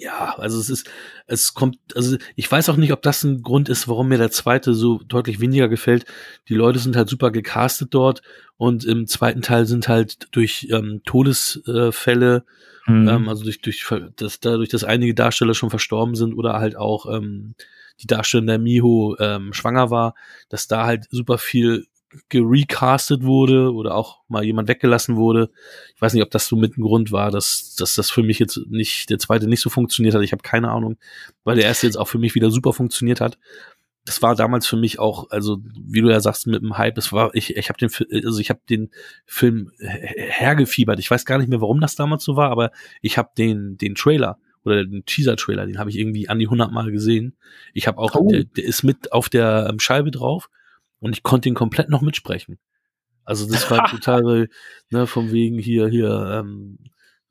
Ja, also es ist, es kommt, also ich weiß auch nicht, ob das ein Grund ist, warum mir der zweite so deutlich weniger gefällt. Die Leute sind halt super gecastet dort und im zweiten Teil sind halt durch ähm, Todesfälle, mhm. ähm, also durch, durch das, dadurch, dass einige Darsteller schon verstorben sind oder halt auch ähm, die Darstellerin der Miho ähm, schwanger war, dass da halt super viel gerecastet wurde oder auch mal jemand weggelassen wurde. Ich weiß nicht, ob das so mit ein Grund war, dass, dass das für mich jetzt nicht, der zweite nicht so funktioniert hat. Ich habe keine Ahnung, weil der erste jetzt auch für mich wieder super funktioniert hat. Das war damals für mich auch, also wie du ja sagst, mit dem Hype, es war, ich, ich habe den, also ich habe den Film hergefiebert. Ich weiß gar nicht mehr, warum das damals so war, aber ich habe den, den Trailer oder den Teaser-Trailer, den habe ich irgendwie an die 100 Mal gesehen. Ich habe auch, oh. der, der ist mit auf der ähm, Scheibe drauf und ich konnte ihn komplett noch mitsprechen. Also das war [LAUGHS] total, ne, vom wegen hier, hier, ähm,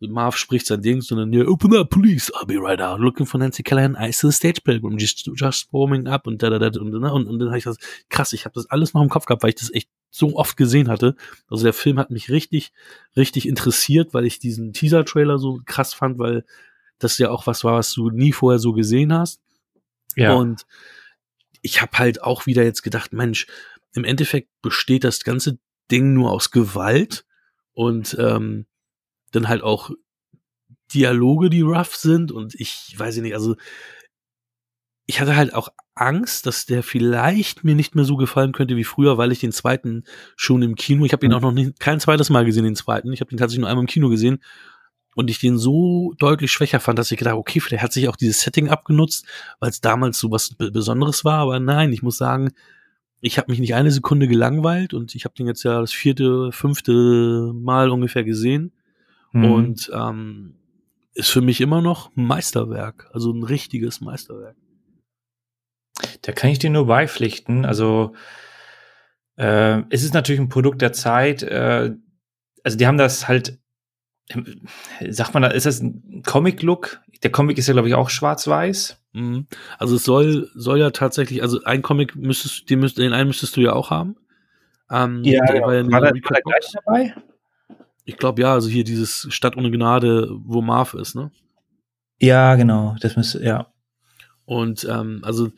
Marv spricht sein Ding, sondern hier, open up, please, I'll be right out, looking for Nancy Callahan, I see the stage pilgrim, just, just warming up und da, da, da, und, ne, und, und dann habe ich das, krass, ich habe das alles noch im Kopf gehabt, weil ich das echt so oft gesehen hatte. Also der Film hat mich richtig, richtig interessiert, weil ich diesen Teaser-Trailer so krass fand, weil das ja auch was war, was du nie vorher so gesehen hast. Ja. Und ich habe halt auch wieder jetzt gedacht, Mensch, im Endeffekt besteht das ganze Ding nur aus Gewalt und ähm, dann halt auch Dialoge, die rough sind und ich weiß nicht, also ich hatte halt auch Angst, dass der vielleicht mir nicht mehr so gefallen könnte wie früher, weil ich den zweiten schon im Kino, ich habe ihn auch noch nicht, kein zweites Mal gesehen, den zweiten, ich habe den tatsächlich nur einmal im Kino gesehen und ich den so deutlich schwächer fand, dass ich gedacht, okay, vielleicht hat sich auch dieses Setting abgenutzt, weil es damals so was Besonderes war, aber nein, ich muss sagen, ich habe mich nicht eine Sekunde gelangweilt und ich habe den jetzt ja das vierte, fünfte Mal ungefähr gesehen mhm. und ähm, ist für mich immer noch ein Meisterwerk, also ein richtiges Meisterwerk. Da kann ich dir nur beipflichten. Also äh, es ist natürlich ein Produkt der Zeit. Äh, also die haben das halt sagt man da, ist das ein Comic-Look? Der Comic ist ja, glaube ich, auch schwarz-weiß. Mhm. Also es soll, soll ja tatsächlich, also ein Comic müsstest, den, müsst, den einen müsstest du ja auch haben. Ähm, ja, der war, ja war, der, war der gleich dabei? Ich glaube ja, also hier dieses Stadt ohne Gnade, wo Marv ist, ne? Ja, genau, das müsste, ja. Und ähm, also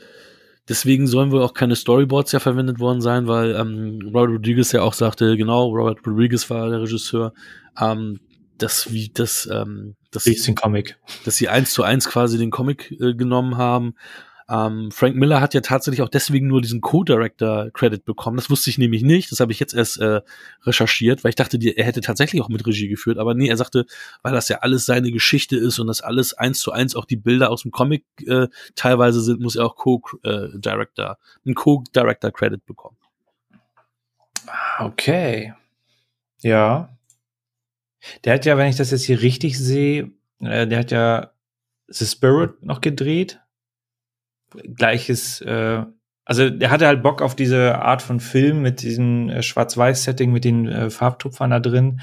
deswegen sollen wohl auch keine Storyboards ja verwendet worden sein, weil ähm, Robert Rodriguez ja auch sagte, genau, Robert Rodriguez war der Regisseur, ähm, dass wie das, ähm, dass, den Comic. dass sie eins zu eins quasi den Comic äh, genommen haben. Ähm, Frank Miller hat ja tatsächlich auch deswegen nur diesen Co-Director-Credit bekommen. Das wusste ich nämlich nicht. Das habe ich jetzt erst äh, recherchiert, weil ich dachte, die, er hätte tatsächlich auch mit Regie geführt. Aber nee, er sagte, weil das ja alles seine Geschichte ist und das alles eins zu eins auch die Bilder aus dem Comic äh, teilweise sind, muss er auch Co-Director, äh, einen Co-Director-Credit bekommen. Okay. Ja. Der hat ja, wenn ich das jetzt hier richtig sehe, äh, der hat ja The Spirit noch gedreht. Gleiches, äh, also der hatte halt Bock auf diese Art von Film mit diesem äh, Schwarz-Weiß-Setting, mit den äh, Farbtupfern da drin.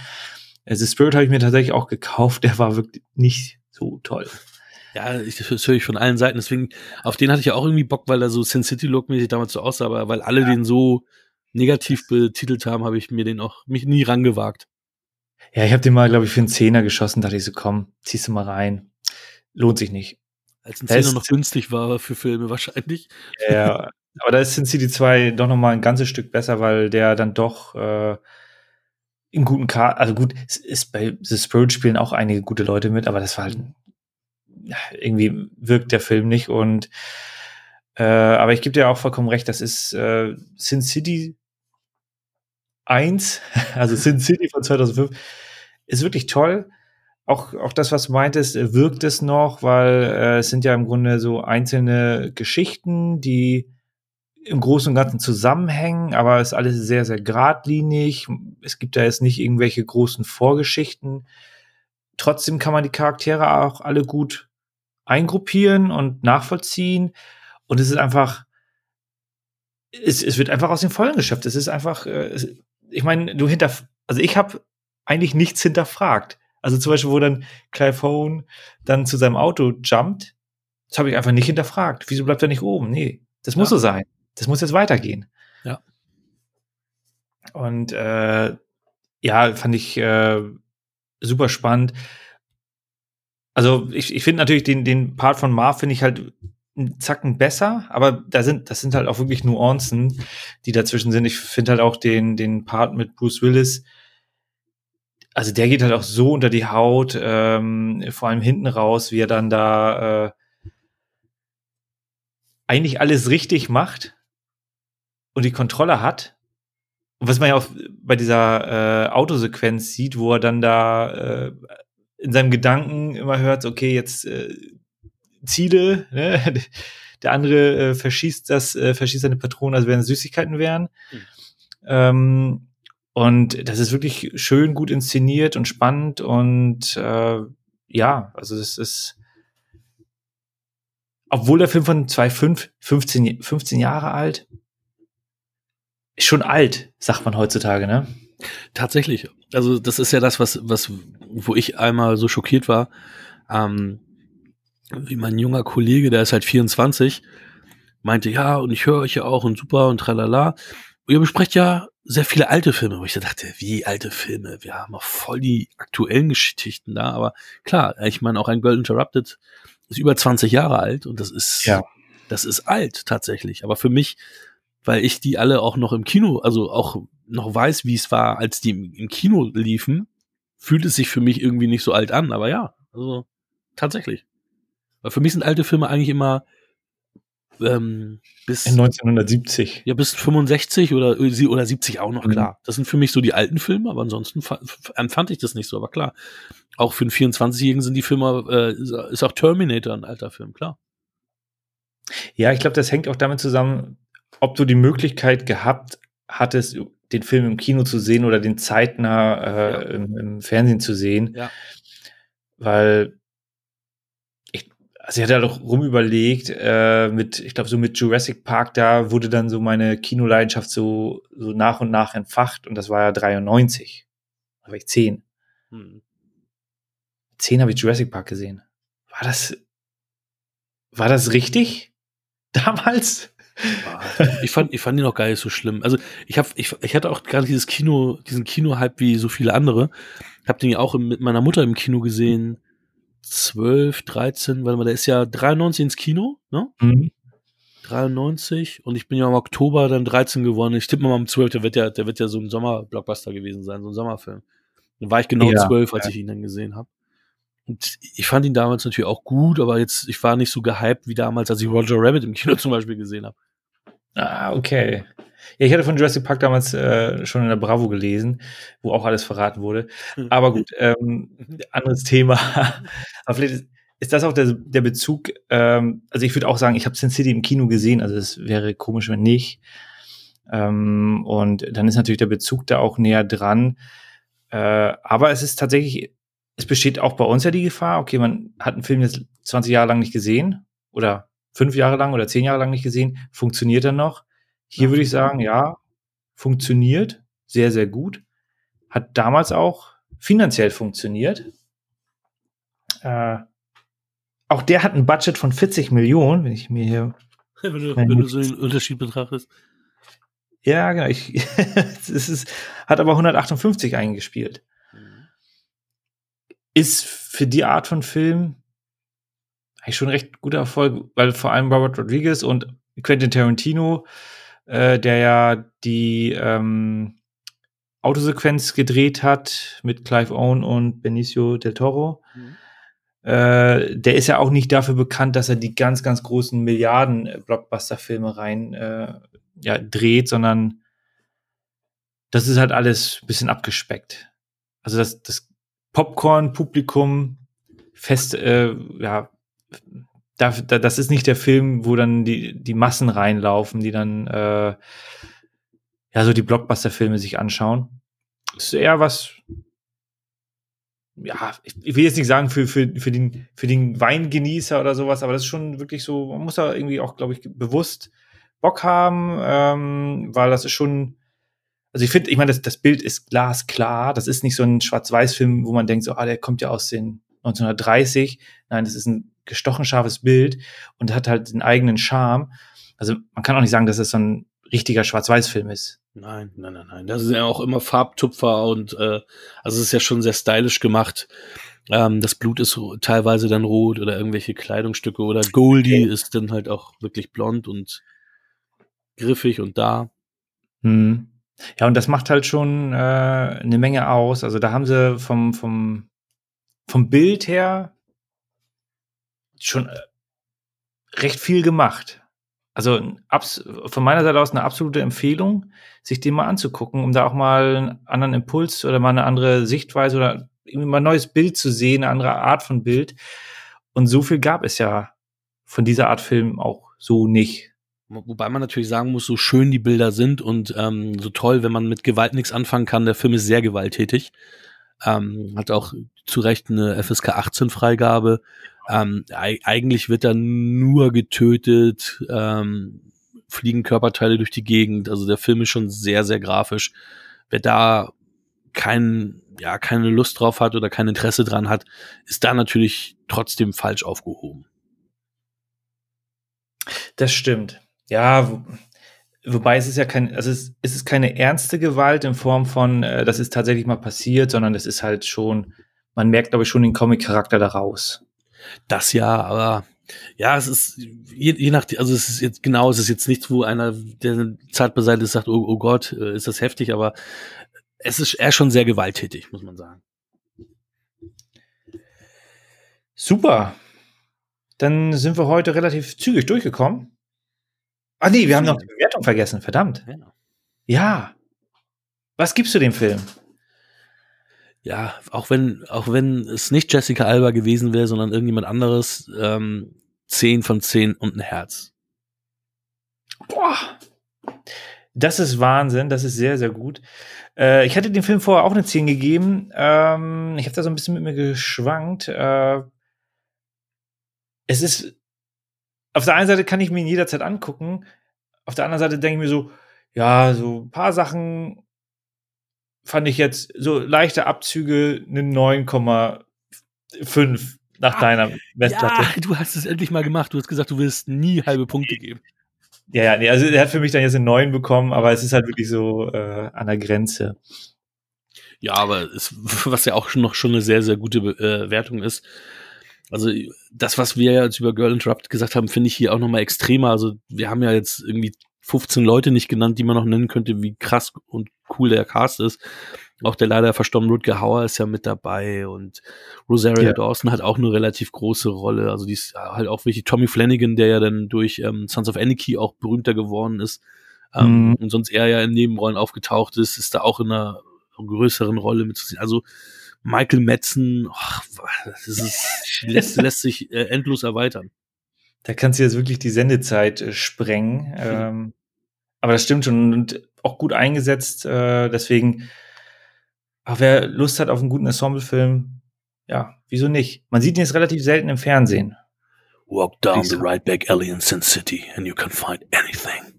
Äh, The Spirit habe ich mir tatsächlich auch gekauft, [LAUGHS] der war wirklich nicht so toll. Ja, ich, das höre ich von allen Seiten. Deswegen, auf den hatte ich ja auch irgendwie Bock, weil er so Sin City Look-mäßig damals so aussah, aber weil alle ja. den so negativ betitelt haben, habe ich mir den auch mich nie rangewagt. Ja, ich habe den mal, glaube ich, für einen Zehner geschossen. Dachte ich so, komm, ziehst du mal rein. Lohnt sich nicht. Als ein Zehner noch günstig war für Filme wahrscheinlich. Ja, aber da ist Sin City 2 doch noch mal ein ganzes Stück besser, weil der dann doch äh, in guten Karten, also gut, es ist bei The Spirit spielen auch einige gute Leute mit, aber das war halt irgendwie wirkt der Film nicht und äh, aber ich gebe dir auch vollkommen recht, das ist äh, Sin City 1, [LAUGHS] also Sin City von 2005, ist wirklich toll. Auch, auch das, was du meintest, wirkt es noch, weil äh, es sind ja im Grunde so einzelne Geschichten, die im Großen und Ganzen zusammenhängen, aber es ist alles sehr, sehr geradlinig. Es gibt da jetzt nicht irgendwelche großen Vorgeschichten. Trotzdem kann man die Charaktere auch alle gut eingruppieren und nachvollziehen. Und es ist einfach, es, es wird einfach aus den Vollen geschöpft. Es ist einfach, äh, ich meine, du hinter, also ich habe eigentlich nichts hinterfragt. Also zum Beispiel, wo dann Clive Owen dann zu seinem Auto jumpt, das habe ich einfach nicht hinterfragt. Wieso bleibt er nicht oben? Nee, das muss ja. so sein das muss jetzt weitergehen. Ja. Und äh, ja, fand ich äh, super spannend. Also ich, ich finde natürlich den, den Part von Marv finde ich halt einen Zacken besser, aber da sind, das sind halt auch wirklich Nuancen, die dazwischen sind. Ich finde halt auch den, den Part mit Bruce Willis, also der geht halt auch so unter die Haut, ähm, vor allem hinten raus, wie er dann da äh, eigentlich alles richtig macht und die Kontrolle hat. Und was man ja auch bei dieser äh, Autosequenz sieht, wo er dann da äh, in seinem Gedanken immer hört, okay, jetzt äh, Ziele, ne? [LAUGHS] der andere äh, verschießt das, äh, verschießt seine Patronen, als wären es Süßigkeiten wären. Mhm. Ähm, und das ist wirklich schön gut inszeniert und spannend und äh, ja, also das ist obwohl der Film von 2005, 15, 15 Jahre alt, schon alt, sagt man heutzutage, ne? Tatsächlich. Also das ist ja das, was, was, wo ich einmal so schockiert war, ähm, wie mein junger Kollege, der ist halt 24, meinte, ja, und ich höre euch ja auch und super und tralala. Und ihr besprecht ja sehr viele alte Filme, wo ich dachte, wie alte Filme? Wir haben auch voll die aktuellen Geschichten da, aber klar, ich meine, auch ein Girl Interrupted ist über 20 Jahre alt und das ist, ja. das ist alt tatsächlich. Aber für mich weil ich die alle auch noch im Kino, also auch noch weiß, wie es war, als die im, im Kino liefen, fühlt es sich für mich irgendwie nicht so alt an, aber ja, also tatsächlich. Weil für mich sind alte Filme eigentlich immer ähm, bis 1970. Ja, bis 65 oder, oder 70 auch noch, mhm. klar. Das sind für mich so die alten Filme, aber ansonsten empfand ich das nicht so, aber klar. Auch für einen 24-Jährigen sind die Filme, äh, ist auch Terminator ein alter Film, klar. Ja, ich glaube, das hängt auch damit zusammen, ob du die Möglichkeit gehabt hattest, den Film im Kino zu sehen oder den zeitnah äh, ja. im, im, Fernsehen zu sehen. Ja. Weil also ich hatte halt auch rumüberlegt, äh, mit, ich glaube, so mit Jurassic Park, da wurde dann so meine Kinoleidenschaft so, so nach und nach entfacht und das war ja 93. Da war ich 10. Hm. 10 habe ich Jurassic Park gesehen. War das, war das richtig? [LAUGHS] Damals? Ich fand, ich fand ihn auch gar nicht so schlimm. Also ich habe, ich, ich hatte auch gar nicht dieses Kino, diesen Kino-Hype wie so viele andere. Ich habe den ja auch mit meiner Mutter im Kino gesehen. 12, 13, warte mal, der ist ja 93 ins Kino, ne? Mhm. 93 und ich bin ja im Oktober dann 13 geworden. Ich tippe mal am 12, der wird ja, der wird ja so ein Sommerblockbuster gewesen sein, so ein Sommerfilm. Dann war ich genau ja, 12, als ja. ich ihn dann gesehen habe. Und ich fand ihn damals natürlich auch gut, aber jetzt, ich war nicht so gehypt wie damals, als ich Roger Rabbit im Kino [LAUGHS] zum Beispiel gesehen habe. Ah, okay. Ja, ich hatte von Jurassic Park damals äh, schon in der Bravo gelesen, wo auch alles verraten wurde. Hm. Aber gut, ähm, anderes Thema. [LAUGHS] Aber vielleicht ist, ist das auch der, der Bezug. Ähm, also ich würde auch sagen, ich habe Sin City im Kino gesehen, also es wäre komisch, wenn nicht. Ähm, und dann ist natürlich der Bezug da auch näher dran. Äh, aber es ist tatsächlich, es besteht auch bei uns ja die Gefahr, okay, man hat einen Film jetzt 20 Jahre lang nicht gesehen oder fünf Jahre lang oder zehn Jahre lang nicht gesehen. Funktioniert er noch? Hier würde ich sagen, ja, funktioniert sehr, sehr gut. Hat damals auch finanziell funktioniert. Äh, auch der hat ein Budget von 40 Millionen, wenn ich mir hier. [LAUGHS] wenn, du, wenn du so den Unterschied betrachtest. Ja, genau. Ich, [LAUGHS] es ist, hat aber 158 eingespielt. Mhm. Ist für die Art von Film eigentlich schon recht guter Erfolg, weil vor allem Robert Rodriguez und Quentin Tarantino, äh, der ja die ähm, Autosequenz gedreht hat mit Clive Owen und Benicio del Toro. Mhm. Äh, der ist ja auch nicht dafür bekannt, dass er die ganz, ganz großen Milliarden-Blockbuster-Filme rein äh, ja, dreht, sondern das ist halt alles ein bisschen abgespeckt. Also das, das Popcorn-Publikum fest, äh, ja, da, da, das ist nicht der Film, wo dann die, die Massen reinlaufen, die dann äh, ja so die Blockbuster-Filme sich anschauen. Das ist eher was, ja, ich, will jetzt nicht sagen für, für, für, den, für den Weingenießer oder sowas, aber das ist schon wirklich so, man muss da irgendwie auch, glaube ich, bewusst Bock haben, ähm, weil das ist schon, also ich finde, ich meine, das, das Bild ist glasklar, das ist nicht so ein Schwarz-Weiß-Film, wo man denkt, so, ah, der kommt ja aus den 1930. Nein, das ist ein gestochen scharfes Bild und hat halt den eigenen Charme. Also man kann auch nicht sagen, dass es so ein richtiger Schwarz-Weiß-Film ist. Nein, nein, nein, nein. Das ist ja auch immer Farbtupfer und äh, also es ist ja schon sehr stylisch gemacht. Ähm, das Blut ist teilweise dann rot oder irgendwelche Kleidungsstücke oder Goldie okay. ist dann halt auch wirklich blond und griffig und da. Hm. Ja, und das macht halt schon äh, eine Menge aus. Also da haben sie vom, vom, vom Bild her schon äh, recht viel gemacht. Also von meiner Seite aus eine absolute Empfehlung, sich den mal anzugucken, um da auch mal einen anderen Impuls oder mal eine andere Sichtweise oder mal ein neues Bild zu sehen, eine andere Art von Bild. Und so viel gab es ja von dieser Art Film auch so nicht. Wobei man natürlich sagen muss, so schön die Bilder sind und ähm, so toll, wenn man mit Gewalt nichts anfangen kann, der Film ist sehr gewalttätig. Ähm, hat auch zu Recht eine FSK 18 Freigabe. Ähm, eigentlich wird da nur getötet, ähm, fliegen Körperteile durch die Gegend. Also der Film ist schon sehr, sehr grafisch. Wer da kein, ja, keine Lust drauf hat oder kein Interesse dran hat, ist da natürlich trotzdem falsch aufgehoben. Das stimmt. Ja, wobei es ist ja kein, also es, es ist keine ernste Gewalt in Form von, äh, das ist tatsächlich mal passiert, sondern es ist halt schon, man merkt, glaube ich, schon den Comic-Charakter daraus. Das ja, aber ja, es ist je, je nach, also es ist jetzt genau, es ist jetzt nichts, wo einer, der zart beseitigt ist, sagt, oh, oh Gott, äh, ist das heftig, aber es ist eher schon sehr gewalttätig, muss man sagen. Super. Dann sind wir heute relativ zügig durchgekommen. Ah nee, wir haben noch die Bewertung vergessen, verdammt. Ja. ja. Was gibst du dem Film? ja, auch wenn, auch wenn es nicht Jessica Alba gewesen wäre, sondern irgendjemand anderes, ähm, 10 von 10 und ein Herz. Boah. Das ist Wahnsinn, das ist sehr, sehr gut. Äh, ich hatte dem Film vorher auch eine 10 gegeben. Ähm, ich habe da so ein bisschen mit mir geschwankt. Äh, es ist, auf der einen Seite kann ich mir ihn jederzeit angucken, auf der anderen Seite denke ich mir so, ja, so ein paar Sachen fand ich jetzt so leichte Abzüge eine 9,5 nach ah, deiner Messlatte. Ja, du hast es endlich mal gemacht. Du hast gesagt, du willst nie halbe Punkte geben. Ja, ja, nee, also er hat für mich dann jetzt eine 9 bekommen, aber es ist halt wirklich so äh, an der Grenze. Ja, aber es, [LAUGHS] was ja auch schon noch schon eine sehr, sehr gute äh, Wertung ist. Also das, was wir jetzt über Girl Interrupt gesagt haben, finde ich hier auch noch mal extremer. Also wir haben ja jetzt irgendwie 15 Leute nicht genannt, die man noch nennen könnte, wie krass und cool der Cast ist. Auch der leider verstorbene Rutger Hauer ist ja mit dabei und Rosario ja. Dawson hat auch eine relativ große Rolle. Also die ist halt auch wichtig. Tommy Flanagan, der ja dann durch ähm, Sons of Anarchy auch berühmter geworden ist ähm, mhm. und sonst eher ja in Nebenrollen aufgetaucht ist, ist da auch in einer größeren Rolle mitzusehen. Also Michael Metzen, oh, das ist, lässt, [LAUGHS] lässt sich äh, endlos erweitern. Da kannst du jetzt wirklich die Sendezeit äh, sprengen. [LAUGHS] Ähm, aber das stimmt schon und auch gut eingesetzt. Äh, deswegen, ach, wer Lust hat auf einen guten Ensemble-Film, ja, wieso nicht? Man sieht ihn jetzt relativ selten im Fernsehen. Walk down the right back alley in Sin City and you can find anything.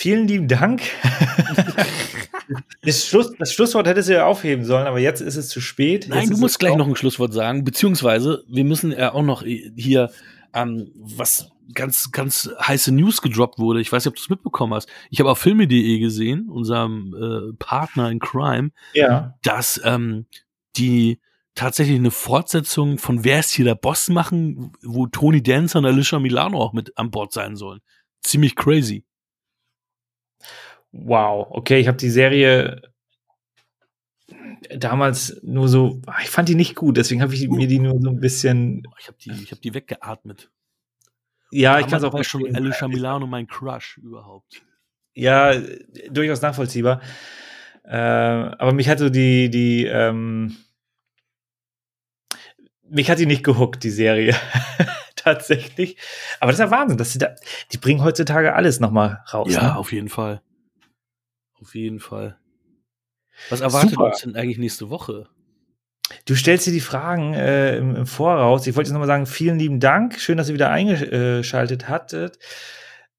Vielen lieben Dank. [LAUGHS] das, Schluss, das, Schlusswort hättest du ja aufheben sollen, aber jetzt ist es zu spät. Nein, jetzt du musst gleich noch ein Schlusswort sagen, beziehungsweise wir müssen ja auch noch hier, ähm, was ganz, ganz heiße News gedroppt wurde. Ich weiß nicht, ob du es mitbekommen hast. Ich habe auf filme.de gesehen, unserem äh, Partner in Crime, ja. dass ähm, die tatsächlich eine Fortsetzung von Wer ist hier der Boss machen, wo Tony Dancer und Alicia Milano auch mit an Bord sein sollen. Ziemlich crazy. Wow, okay, ich habe die Serie damals nur so, ich fand die nicht gut, deswegen habe ich mir die nur so ein bisschen. Ich habe die, ich habe die weggeatmet. Ja, ich kann es auch war schon Alicia Milano mein Crush überhaupt. Ja, durchaus nachvollziehbar. Äh, aber mich hat so die, die, ähm, mich hat die nicht gehuckt, die Serie. [LAUGHS] Tatsächlich. Aber das ist ja Wahnsinn, dass sie da, die bringen heutzutage alles nochmal raus. Ja, ne? auf jeden Fall. Auf jeden Fall. Was erwartet Super. uns denn eigentlich nächste Woche? Du stellst dir die Fragen äh, im, im, Voraus. Ich wollte jetzt nochmal sagen, vielen lieben Dank. Schön, dass ihr wieder eingeschaltet hattet.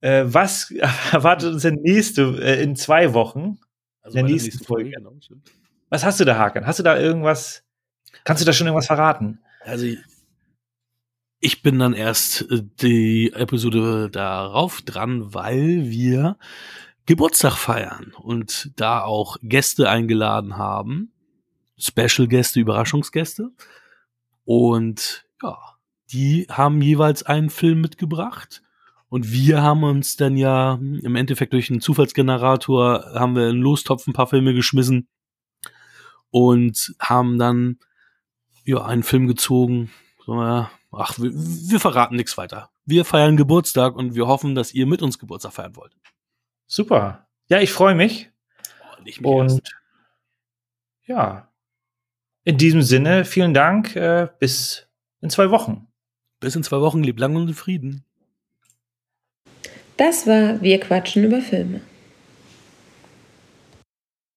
Äh, was [LAUGHS] erwartet uns denn nächste, äh, in zwei Wochen? Also in der nächsten, nächsten Folge. Folge genau, was hast du da, Haken? Hast du da irgendwas? Kannst du da schon irgendwas verraten? Also, ich bin dann erst äh, die Episode darauf dran, weil wir Geburtstag feiern und da auch Gäste eingeladen haben. Special-Gäste, Überraschungsgäste. Und ja, die haben jeweils einen Film mitgebracht. Und wir haben uns dann ja im Endeffekt durch einen Zufallsgenerator haben wir in Lostopf ein paar Filme geschmissen und haben dann ja einen Film gezogen. Ach, wir, wir verraten nichts weiter. Wir feiern Geburtstag und wir hoffen, dass ihr mit uns Geburtstag feiern wollt. Super. Ja, ich freue mich. Oh, mich und erst. ja, in diesem Sinne, vielen Dank. Äh, bis in zwei Wochen. Bis in zwei Wochen. Lieb lang und in Frieden. Das war Wir quatschen über Filme.